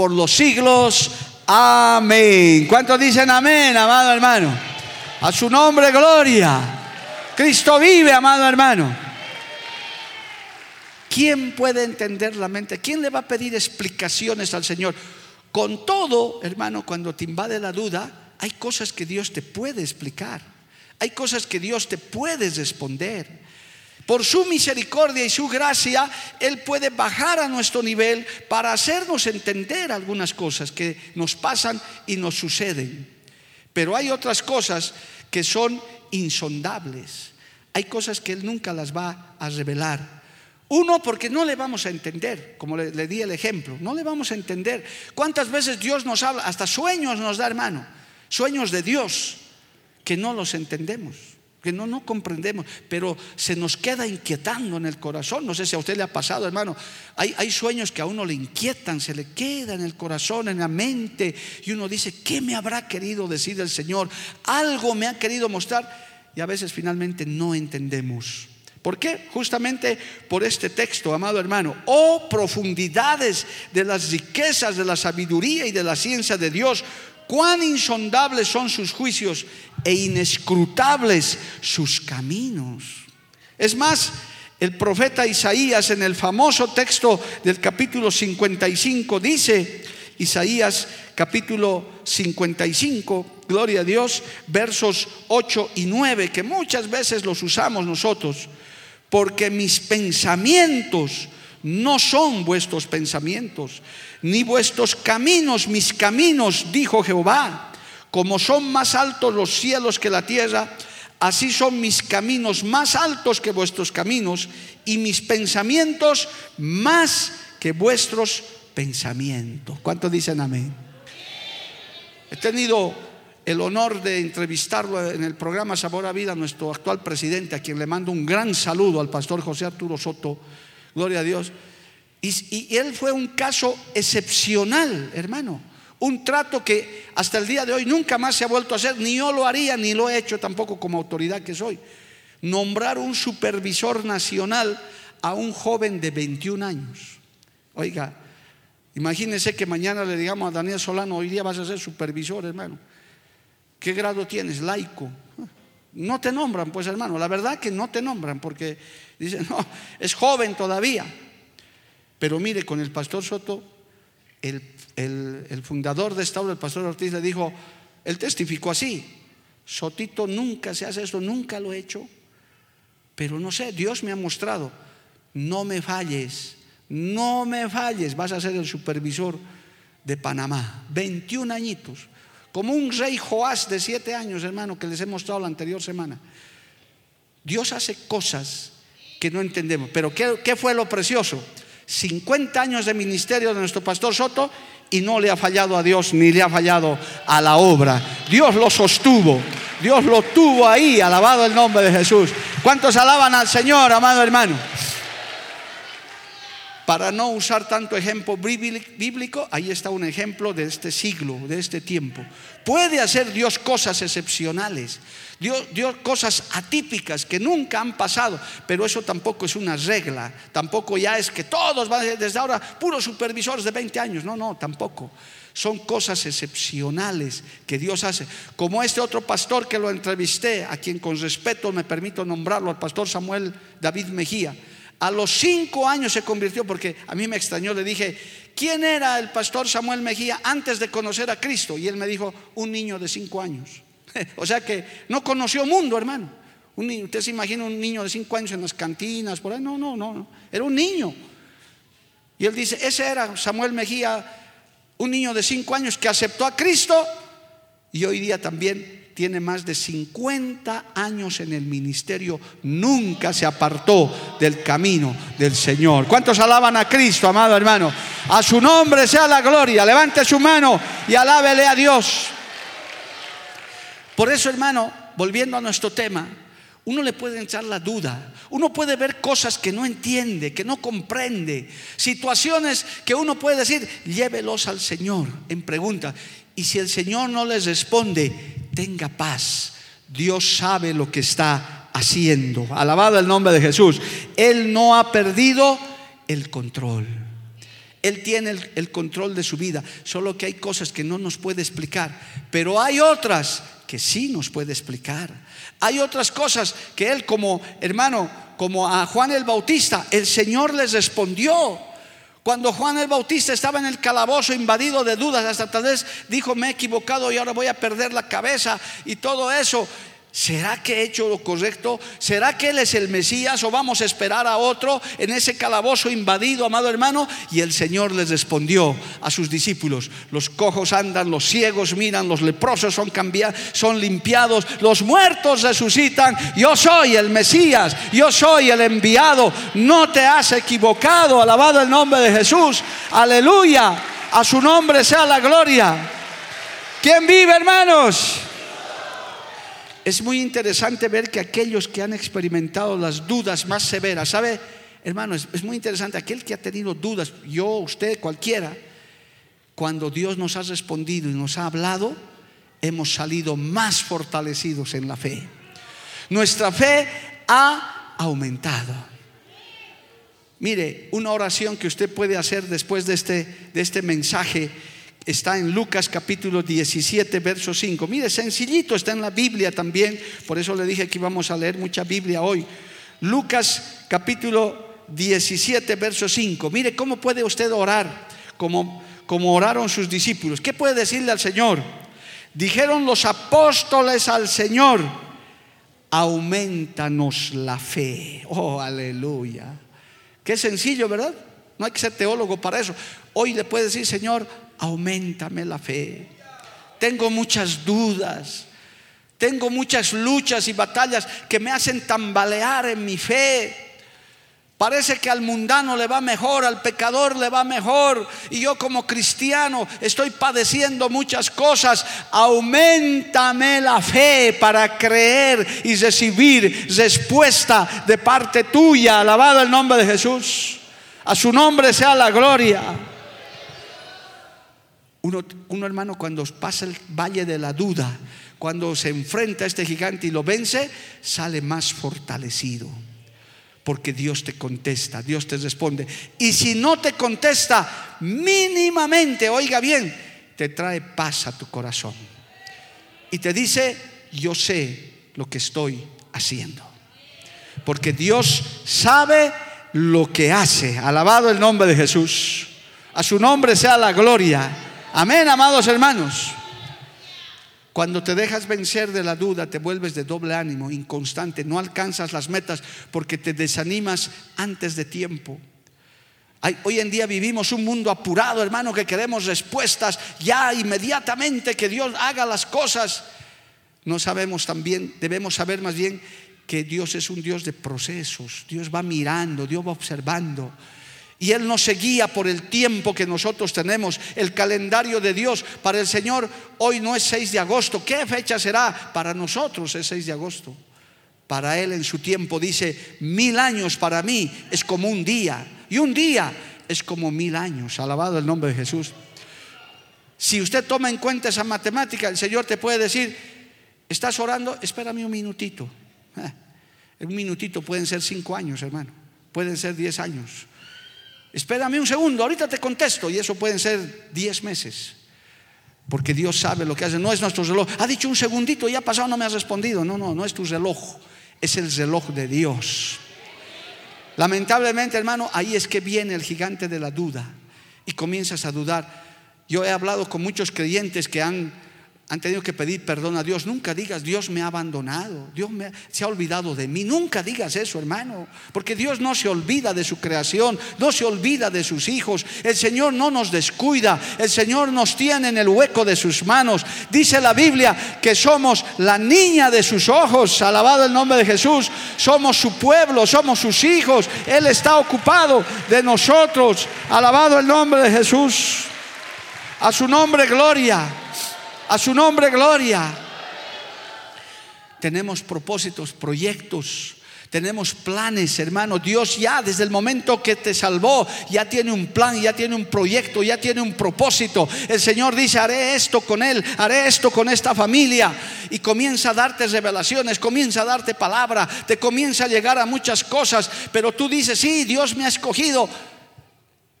por los siglos. Amén. ¿Cuántos dicen amén, amado hermano? A su nombre, gloria. Cristo vive, amado hermano. ¿Quién puede entender la mente? ¿Quién le va a pedir explicaciones al Señor? Con todo, hermano, cuando te invade la duda, hay cosas que Dios te puede explicar. Hay cosas que Dios te puede responder. Por su misericordia y su gracia, Él puede bajar a nuestro nivel para hacernos entender algunas cosas que nos pasan y nos suceden. Pero hay otras cosas que son insondables. Hay cosas que Él nunca las va a revelar. Uno, porque no le vamos a entender, como le, di el ejemplo, no le vamos a entender. ¿Cuántas veces Dios nos habla? Hasta sueños nos da, hermano. Sueños de Dios, que no los entendemos, que no, no comprendemos, pero se nos queda inquietando en el corazón. No sé si a usted le ha pasado, hermano. Hay, hay sueños que a uno le inquietan, se le queda en el corazón, en la mente, y uno dice, ¿qué me habrá querido decir el Señor? Algo me ha querido mostrar, y a veces finalmente no entendemos. ¿Por qué? Justamente por este texto, amado hermano. Oh profundidades de las riquezas de la sabiduría y de la ciencia de Dios. Cuán insondables son sus juicios e inescrutables sus caminos. Es más, el profeta Isaías en el famoso texto del capítulo 55 dice, Isaías capítulo 55, gloria a Dios, versos 8 y 9, que muchas veces los usamos nosotros porque mis pensamientos no son vuestros pensamientos, ni vuestros caminos mis caminos, dijo Jehová. Como son más altos los cielos que la tierra, Así son mis caminos más altos que vuestros caminos y mis pensamientos más que vuestros pensamientos. ¿Cuántos dicen amén? He tenido el honor de entrevistarlo en el programa Sabor a Vida, nuestro actual presidente, a quien le mando un gran saludo al pastor José Arturo Soto, gloria a Dios. Y, él fue un caso excepcional, hermano. Un trato que hasta el día de hoy nunca más se ha vuelto a hacer, ni yo lo haría, ni lo he hecho tampoco como autoridad que soy. Nombrar un supervisor nacional a un joven de 21 años. Oiga, imagínese que mañana le digamos a Daniel Solano, hoy día vas a ser supervisor, hermano. ¿Qué grado tienes? Laico. No te nombran, pues hermano, la verdad que no te nombran porque dicen, no, es joven todavía. Pero mire, con el pastor Soto, el, fundador de esta obra, el pastor Ortiz, le dijo, él testificó así, Sotito nunca se hace eso, nunca lo he hecho, pero no sé, Dios me ha mostrado, no me falles, no me falles, vas a ser el supervisor de Panamá, 21 añitos como un rey Joás de siete años, hermano, que les he mostrado la anterior semana. Dios hace cosas que no entendemos. Pero ¿qué, fue lo precioso? 50 años de ministerio de nuestro pastor Soto y no le ha fallado a Dios ni le ha fallado a la obra. Dios lo sostuvo, Dios lo tuvo ahí, alabado el nombre de Jesús. ¿Cuántos alaban al Señor, amado hermano? Para no usar tanto ejemplo bíblico, ahí está un ejemplo de este siglo, de este tiempo. Puede hacer Dios cosas excepcionales, Dios, Dios cosas atípicas que nunca han pasado, pero eso tampoco es una regla, tampoco ya es que todos van desde ahora puros supervisores de 20 años, no, no, tampoco. Son cosas excepcionales que Dios hace. Como este otro pastor que lo entrevisté, a quien con respeto me permito nombrarlo, al pastor Samuel David Mejía a los cinco años se convirtió porque a mí me extrañó, le dije, ¿quién era el pastor Samuel Mejía antes de conocer a Cristo? Y él me dijo, un niño de cinco años. [laughs] o sea que no conoció mundo, hermano. usted se imagina un niño de cinco años en las cantinas, por ahí. No, no, no, no. Era un niño. Y él dice, ese era Samuel Mejía, un niño de cinco años que aceptó a Cristo y hoy día también tiene más de 50 años en el ministerio, nunca se apartó del camino del Señor. ¿Cuántos alaban a Cristo, amado hermano? A su nombre sea la gloria. Levante su mano y alábele a Dios. Por eso, hermano, volviendo a nuestro tema, uno le puede echar la duda, uno puede ver cosas que no entiende, que no comprende, situaciones que uno puede decir, llévelos al Señor en pregunta. Y si el Señor no les responde, tenga paz. Dios sabe lo que está haciendo. Alabado el nombre de Jesús. Él no ha perdido el control. Él tiene el, control de su vida, solo que hay cosas que no nos puede explicar, pero hay otras que sí nos puede explicar. Hay otras cosas que Él como hermano, como a Juan el Bautista, el Señor les respondió. Cuando Juan el Bautista estaba en el calabozo invadido de dudas, hasta tal vez dijo, me he equivocado y ahora voy a perder la cabeza y todo eso. ¿Será que he hecho lo correcto? ¿Será que Él es el Mesías o vamos a esperar a otro en ese calabozo invadido, amado hermano? Y el Señor les respondió a sus discípulos, los cojos andan, los ciegos miran, los leprosos son cambiados, son limpiados, los muertos resucitan. Yo soy el Mesías, yo soy el enviado. No te has equivocado, alabado el nombre de Jesús. Aleluya, a su nombre sea la gloria. ¿Quién vive, hermanos? Es muy interesante ver que aquellos que han experimentado las dudas más severas, ¿sabe? Hermano, es, muy interesante, aquel que ha tenido dudas, yo, usted, cualquiera, cuando Dios nos ha respondido y nos ha hablado, hemos salido más fortalecidos en la fe. Nuestra fe ha aumentado. Mire, una oración que usted puede hacer después de este, de este mensaje está en Lucas capítulo 17, verso 5. Mire, sencillito, está en la Biblia también, por eso le dije que íbamos a leer mucha Biblia hoy. Lucas capítulo 17, verso 5. Mire cómo puede usted orar como, como oraron sus discípulos. ¿Qué puede decirle al Señor? Dijeron los apóstoles al Señor, aumentanos la fe. Oh, aleluya. Qué sencillo, ¿verdad? No hay que ser teólogo para eso. Hoy le puede decir, Señor, aumentame la fe. Tengo muchas dudas. Tengo muchas luchas y batallas que me hacen tambalear en mi fe. Parece que al mundano le va mejor, al pecador le va mejor. Y yo como cristiano estoy padeciendo muchas cosas. Aumentame la fe para creer y recibir respuesta de parte tuya. Alabado el nombre de Jesús. A su nombre sea la gloria. Uno, uno hermano cuando pasa el valle de la duda, cuando se enfrenta a este gigante y lo vence, sale más fortalecido porque Dios te contesta, Dios te responde. Y si no te contesta mínimamente, oiga bien, te trae paz a tu corazón. Y te dice, yo sé lo que estoy haciendo. Porque Dios sabe lo que hace. Alabado el nombre de Jesús. A su nombre sea la gloria. Amén, amados hermanos. Cuando te dejas vencer de la duda, te vuelves de doble ánimo, inconstante, no alcanzas las metas porque te desanimas antes de tiempo. hoy en día vivimos un mundo apurado, hermano, que queremos respuestas ya inmediatamente, que Dios haga las cosas. No sabemos también, debemos saber más bien que Dios es un Dios de procesos. Dios va mirando, Dios va observando. Y Él no se guía por el tiempo que nosotros tenemos. El calendario de Dios para el Señor hoy no es 6 de agosto. ¿Qué fecha será? Para nosotros es 6 de agosto. Para Él en su tiempo dice, mil años para mí es como un día. Y un día es como mil años. Alabado el nombre de Jesús. Si usted toma en cuenta esa matemática, el Señor te puede decir, estás orando, espérame un minutito. Eh, un minutito pueden ser cinco años, hermano. Pueden ser diez años. Espérame un segundo, ahorita te contesto. Y eso pueden ser 10 meses. Porque Dios sabe lo que hace. No es nuestro reloj. Ha dicho un segundito, ya ha pasado, no me has respondido. No, no, no es tu reloj. Es el reloj de Dios. Lamentablemente, hermano, ahí es que viene el gigante de la duda. Y comienzas a dudar. Yo he hablado con muchos creyentes que han han tenido que pedir perdón a Dios. Nunca digas, Dios me ha abandonado, Dios me, se ha olvidado de mí. Nunca digas eso, hermano, porque Dios no se olvida de su creación, no se olvida de sus hijos. El Señor no nos descuida, el Señor nos tiene en el hueco de sus manos. Dice la Biblia que somos la niña de sus ojos, alabado el nombre de Jesús. Somos su pueblo, somos sus hijos. Él está ocupado de nosotros, alabado el nombre de Jesús. A su nombre, gloria. A su nombre, gloria. Tenemos propósitos, proyectos. Tenemos planes, hermano. Dios ya desde el momento que te salvó, ya tiene un plan, ya tiene un proyecto, ya tiene un propósito. El Señor dice, haré esto con Él, haré esto con esta familia. Y comienza a darte revelaciones, comienza a darte palabra, te comienza a llegar a muchas cosas. Pero tú dices, sí, Dios me ha escogido.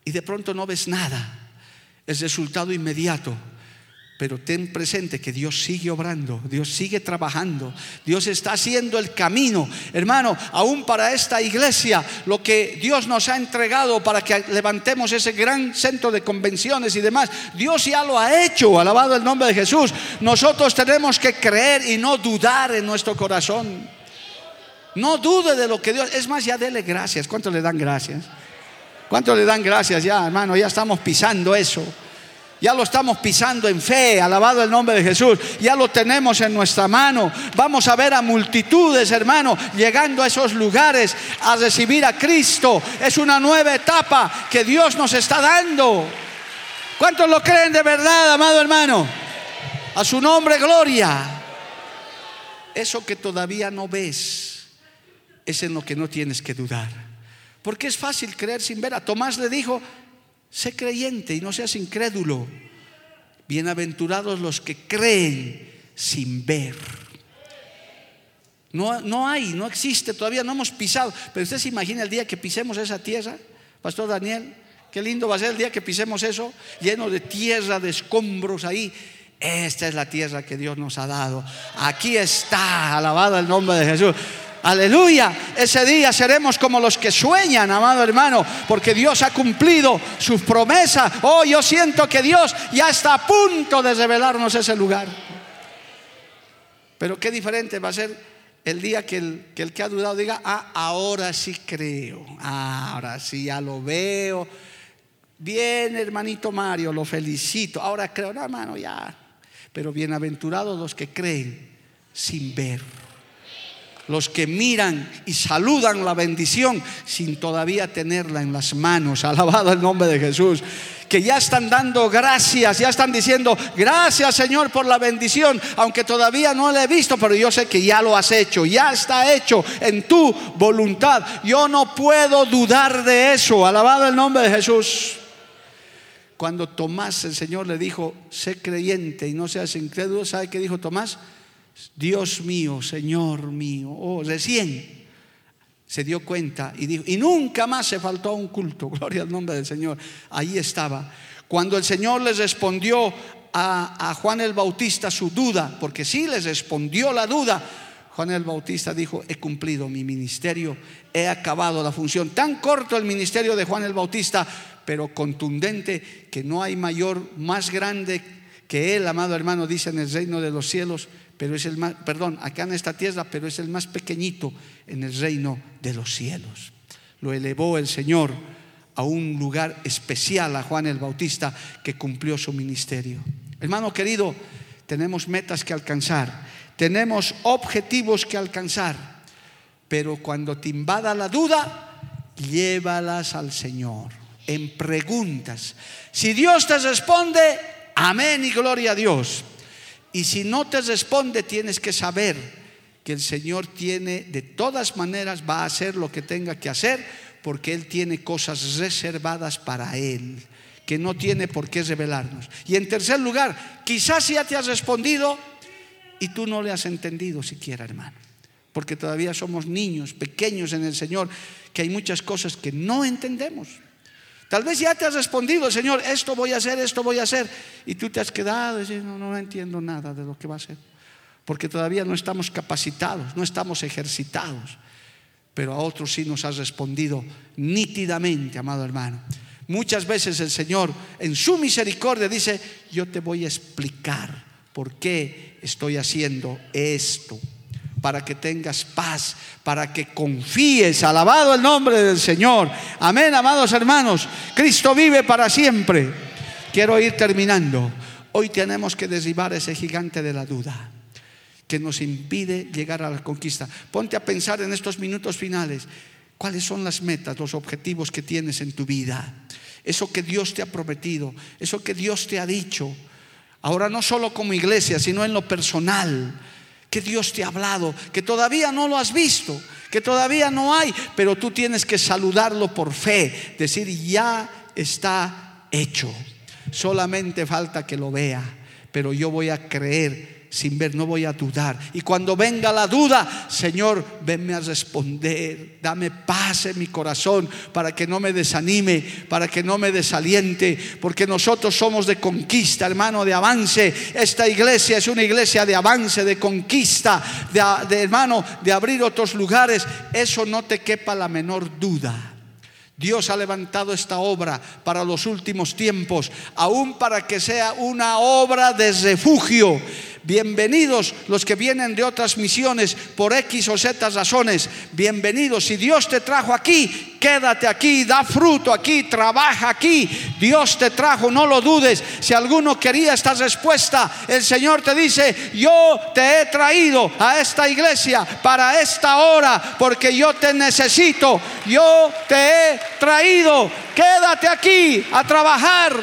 Y de pronto no ves nada. El resultado inmediato pero ten presente que Dios sigue obrando, Dios sigue trabajando, Dios está haciendo el camino. Hermano, aún para esta iglesia, lo que Dios nos ha entregado para que levantemos ese gran centro de convenciones y demás, Dios ya lo ha hecho, alabado el nombre de Jesús. Nosotros tenemos que creer y no dudar en nuestro corazón. No dude de lo que Dios, es más, ya dele gracias. ¿Cuánto le dan gracias? ¿Cuánto le dan gracias ya, hermano? Ya estamos pisando eso. Ya lo estamos pisando en fe, alabado el nombre de Jesús. Ya lo tenemos en nuestra mano. Vamos a ver a multitudes, hermano, llegando a esos lugares a recibir a Cristo. Es una nueva etapa que Dios nos está dando. ¿Cuántos lo creen de verdad, amado hermano? A su nombre, gloria. Eso que todavía no ves es en lo que no tienes que dudar. Porque es fácil creer sin ver. A Tomás le dijo, Sé creyente y no seas incrédulo. Bienaventurados los que creen sin ver. No, no hay, no existe, todavía no hemos pisado. Pero usted se imagina el día que pisemos esa tierra, Pastor Daniel, qué lindo va a ser el día que pisemos eso, lleno de tierra, de escombros ahí. Esta es la tierra que Dios nos ha dado. Aquí está, alabado el nombre de Jesús. Aleluya. Ese día seremos como los que sueñan, amado hermano, porque Dios ha cumplido sus promesas. Oh, yo siento que Dios ya está a punto de revelarnos ese lugar. Pero qué diferente va a ser el día que el que, ha dudado diga, ah, ahora sí creo, ahora sí ya lo veo. Bien, hermanito Mario, lo felicito. Ahora creo, no, hermano, ya. Pero bienaventurados los que creen sin ver. Los que miran y saludan la bendición sin todavía tenerla en las manos. Alabado el nombre de Jesús que ya están dando gracias, ya están diciendo, gracias Señor por la bendición, aunque todavía no la he visto, pero yo sé que ya lo has hecho, ya está hecho en tu voluntad. Yo no puedo dudar de eso. Alabado el nombre de Jesús. Cuando Tomás, el Señor le dijo, sé creyente y no seas incrédulo, ¿sabe qué dijo Tomás? Dios mío, Señor mío. Oh, recién se dio cuenta y dijo, y nunca más se faltó a un culto, [laughs] gloria al nombre del Señor. Ahí estaba. Cuando el Señor les respondió a, a, Juan el Bautista su duda, porque sí les respondió la duda, Juan el Bautista dijo, he cumplido mi ministerio, he acabado la función. Tan corto el ministerio de Juan el Bautista, pero contundente, que no hay mayor, más grande que él, amado hermano, dice en el reino de los cielos, pero es el más, perdón, acá en esta tierra, pero es el más pequeñito en el reino de los cielos. Lo elevó el Señor a un lugar especial a Juan el Bautista que cumplió su ministerio. Hermano querido, tenemos metas que alcanzar, tenemos objetivos que alcanzar, pero cuando te invada la duda, llévalas al Señor en preguntas. Si Dios te responde, amén y gloria a Dios. Y si no te responde, tienes que saber que el Señor tiene, de todas maneras, va a hacer lo que tenga que hacer, porque Él tiene cosas reservadas para Él, que no tiene por qué revelarnos. Y en tercer lugar, quizás ya te has respondido y tú no le has entendido siquiera, hermano, porque todavía somos niños, pequeños en el Señor, que hay muchas cosas que no entendemos. Tal vez ya te has respondido, Señor, esto voy a hacer, esto voy a hacer. Y tú te has quedado diciendo, no, entiendo nada de lo que va a hacer. Porque todavía no estamos capacitados, no estamos ejercitados. Pero a otros sí nos has respondido nítidamente, amado hermano. Muchas veces el Señor en su misericordia dice, yo te voy a explicar por qué estoy haciendo esto para que tengas paz, para que confíes. Alabado el nombre del Señor. Amén, amados hermanos. Cristo vive para siempre. Quiero ir terminando. Hoy tenemos que derribar ese gigante de la duda que nos impide llegar a la conquista. Ponte a pensar en estos minutos finales. ¿Cuáles son las metas, los objetivos que tienes en tu vida? Eso que Dios te ha prometido, eso que Dios te ha dicho. Ahora no solo como iglesia, sino en lo personal que Dios te ha hablado, que todavía no lo has visto, que todavía no hay, pero tú tienes que saludarlo por fe, decir, ya está hecho. Solamente falta que lo vea, pero yo voy a creer sin ver, no voy a dudar. Y cuando venga la duda, Señor, venme a responder, dame paz en mi corazón para que no me desanime, para que no me desaliente, porque nosotros somos de conquista, hermano, de avance. Esta iglesia es una iglesia de avance, de conquista, de, hermano, de abrir otros lugares. Eso no te quepa la menor duda. Dios ha levantado esta obra para los últimos tiempos, aún para que sea una obra de refugio Bienvenidos los que vienen de otras misiones por X o Z razones. Bienvenidos. Si Dios te trajo aquí, quédate aquí, da fruto aquí, trabaja aquí. Dios te trajo, no lo dudes. Si alguno quería esta respuesta, el Señor te dice, yo te he traído a esta iglesia para esta hora porque yo te necesito. Yo te he traído. Quédate aquí a trabajar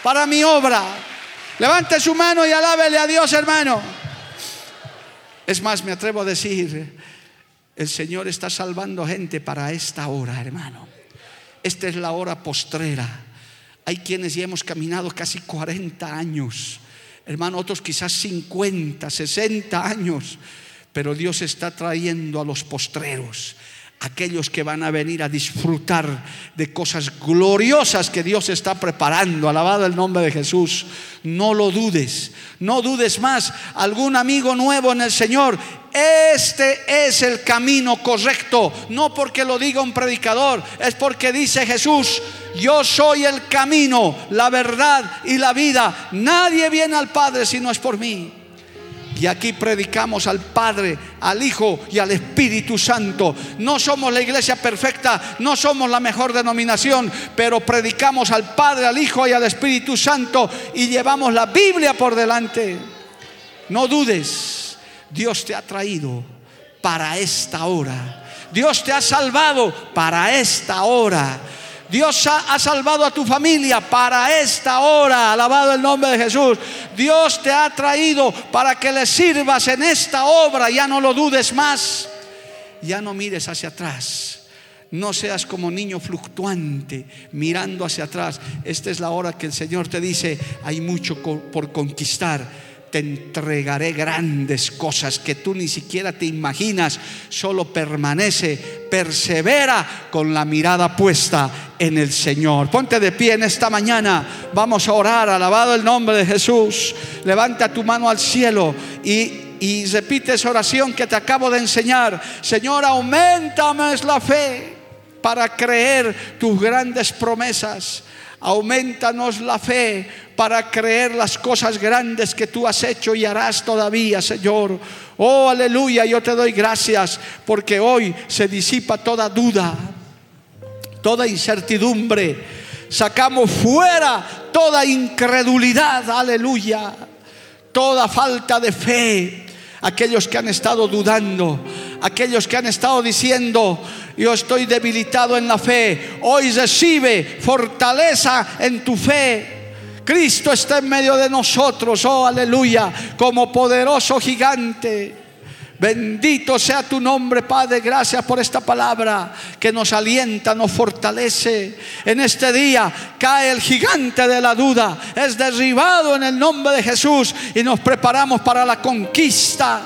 para mi obra. Levante su mano y alábele a Dios, hermano. Es más, me atrevo a decir, el Señor está salvando gente para esta hora, hermano. Esta es la hora postrera. Hay quienes ya hemos caminado casi 40 años, hermano, otros quizás 50, 60 años, pero Dios está trayendo a los postreros aquellos que van a venir a disfrutar de cosas gloriosas que Dios está preparando. Alabado el nombre de Jesús. No lo dudes, no dudes más. Algún amigo nuevo en el Señor, este es el camino correcto. No porque lo diga un predicador, es porque dice Jesús, yo soy el camino, la verdad y la vida. Nadie viene al Padre si no es por mí. Y aquí predicamos al Padre, al Hijo y al Espíritu Santo. No somos la iglesia perfecta, no somos la mejor denominación, pero predicamos al Padre, al Hijo y al Espíritu Santo y llevamos la Biblia por delante. No dudes, Dios te ha traído para esta hora. Dios te ha salvado para esta hora. Dios ha, salvado a tu familia para esta hora. Alabado el nombre de Jesús. Dios te ha traído para que le sirvas en esta obra. Ya no lo dudes más. Ya no mires hacia atrás. No seas como niño fluctuante mirando hacia atrás. Esta es la hora que el Señor te dice, hay mucho por conquistar te entregaré grandes cosas que tú ni siquiera te imaginas. Solo permanece, persevera con la mirada puesta en el Señor. Ponte de pie en esta mañana. Vamos a orar, alabado el nombre de Jesús. Levanta tu mano al cielo y y repite esa oración que te acabo de enseñar. Señor, aumentame la fe para creer tus grandes promesas. Aumentanos la fe para creer las cosas grandes que tú has hecho y harás todavía, Señor. Oh, aleluya, yo te doy gracias porque hoy se disipa toda duda, toda incertidumbre. Sacamos fuera toda incredulidad, aleluya, toda falta de fe aquellos que han estado dudando, aquellos que han estado diciendo, yo estoy debilitado en la fe, hoy recibe fortaleza en tu fe. Cristo está en medio de nosotros, oh aleluya, como poderoso gigante. Bendito sea tu nombre, Padre. Gracias por esta palabra que nos alienta, nos fortalece. En este día cae el gigante de la duda. Es derribado en el nombre de Jesús y nos preparamos para la conquista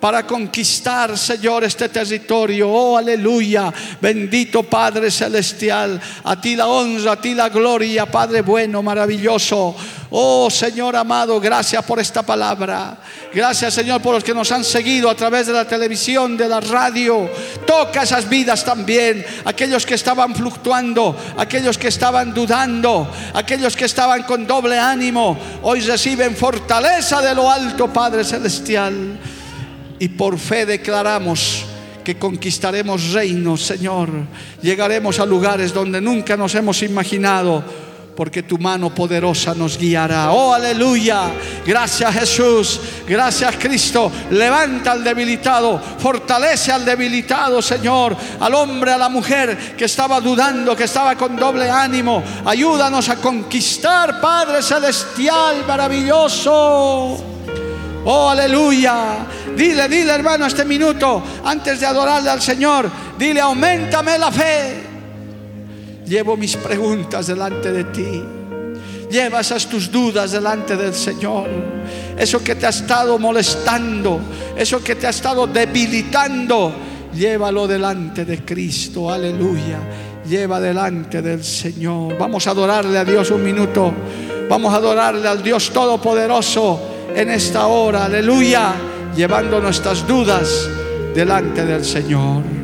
para conquistar, Señor, este territorio. Oh, aleluya. Bendito Padre Celestial. A ti la honra, a ti la gloria, Padre bueno, maravilloso. Oh, Señor amado, gracias por esta palabra. Gracias, Señor, por los que nos han seguido a través de la televisión, de la radio. Toca esas vidas también. Aquellos que estaban fluctuando, aquellos que estaban dudando, aquellos que estaban con doble ánimo. Hoy reciben fortaleza de lo alto, Padre Celestial y por fe declaramos que conquistaremos reinos, Señor. Llegaremos a lugares donde nunca nos hemos imaginado, porque tu mano poderosa nos guiará. Oh, aleluya. Gracias Jesús. Gracias Cristo. Levanta al debilitado. Fortalece al debilitado, Señor. Al hombre, a la mujer que estaba dudando, que estaba con doble ánimo. Ayúdanos a conquistar, Padre Celestial, maravilloso. Oh, aleluya. Dile, dile hermano este minuto, antes de adorarle al Señor, dile, aumentame la fe. Llevo mis preguntas delante de ti. Lleva esas tus dudas delante del Señor. Eso que te ha estado molestando, eso que te ha estado debilitando, llévalo delante de Cristo. Aleluya. Lleva delante del Señor. Vamos a adorarle a Dios un minuto. Vamos a adorarle al Dios Todopoderoso en esta hora, aleluya, llevando nuestras dudas delante del Señor.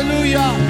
Aleluia.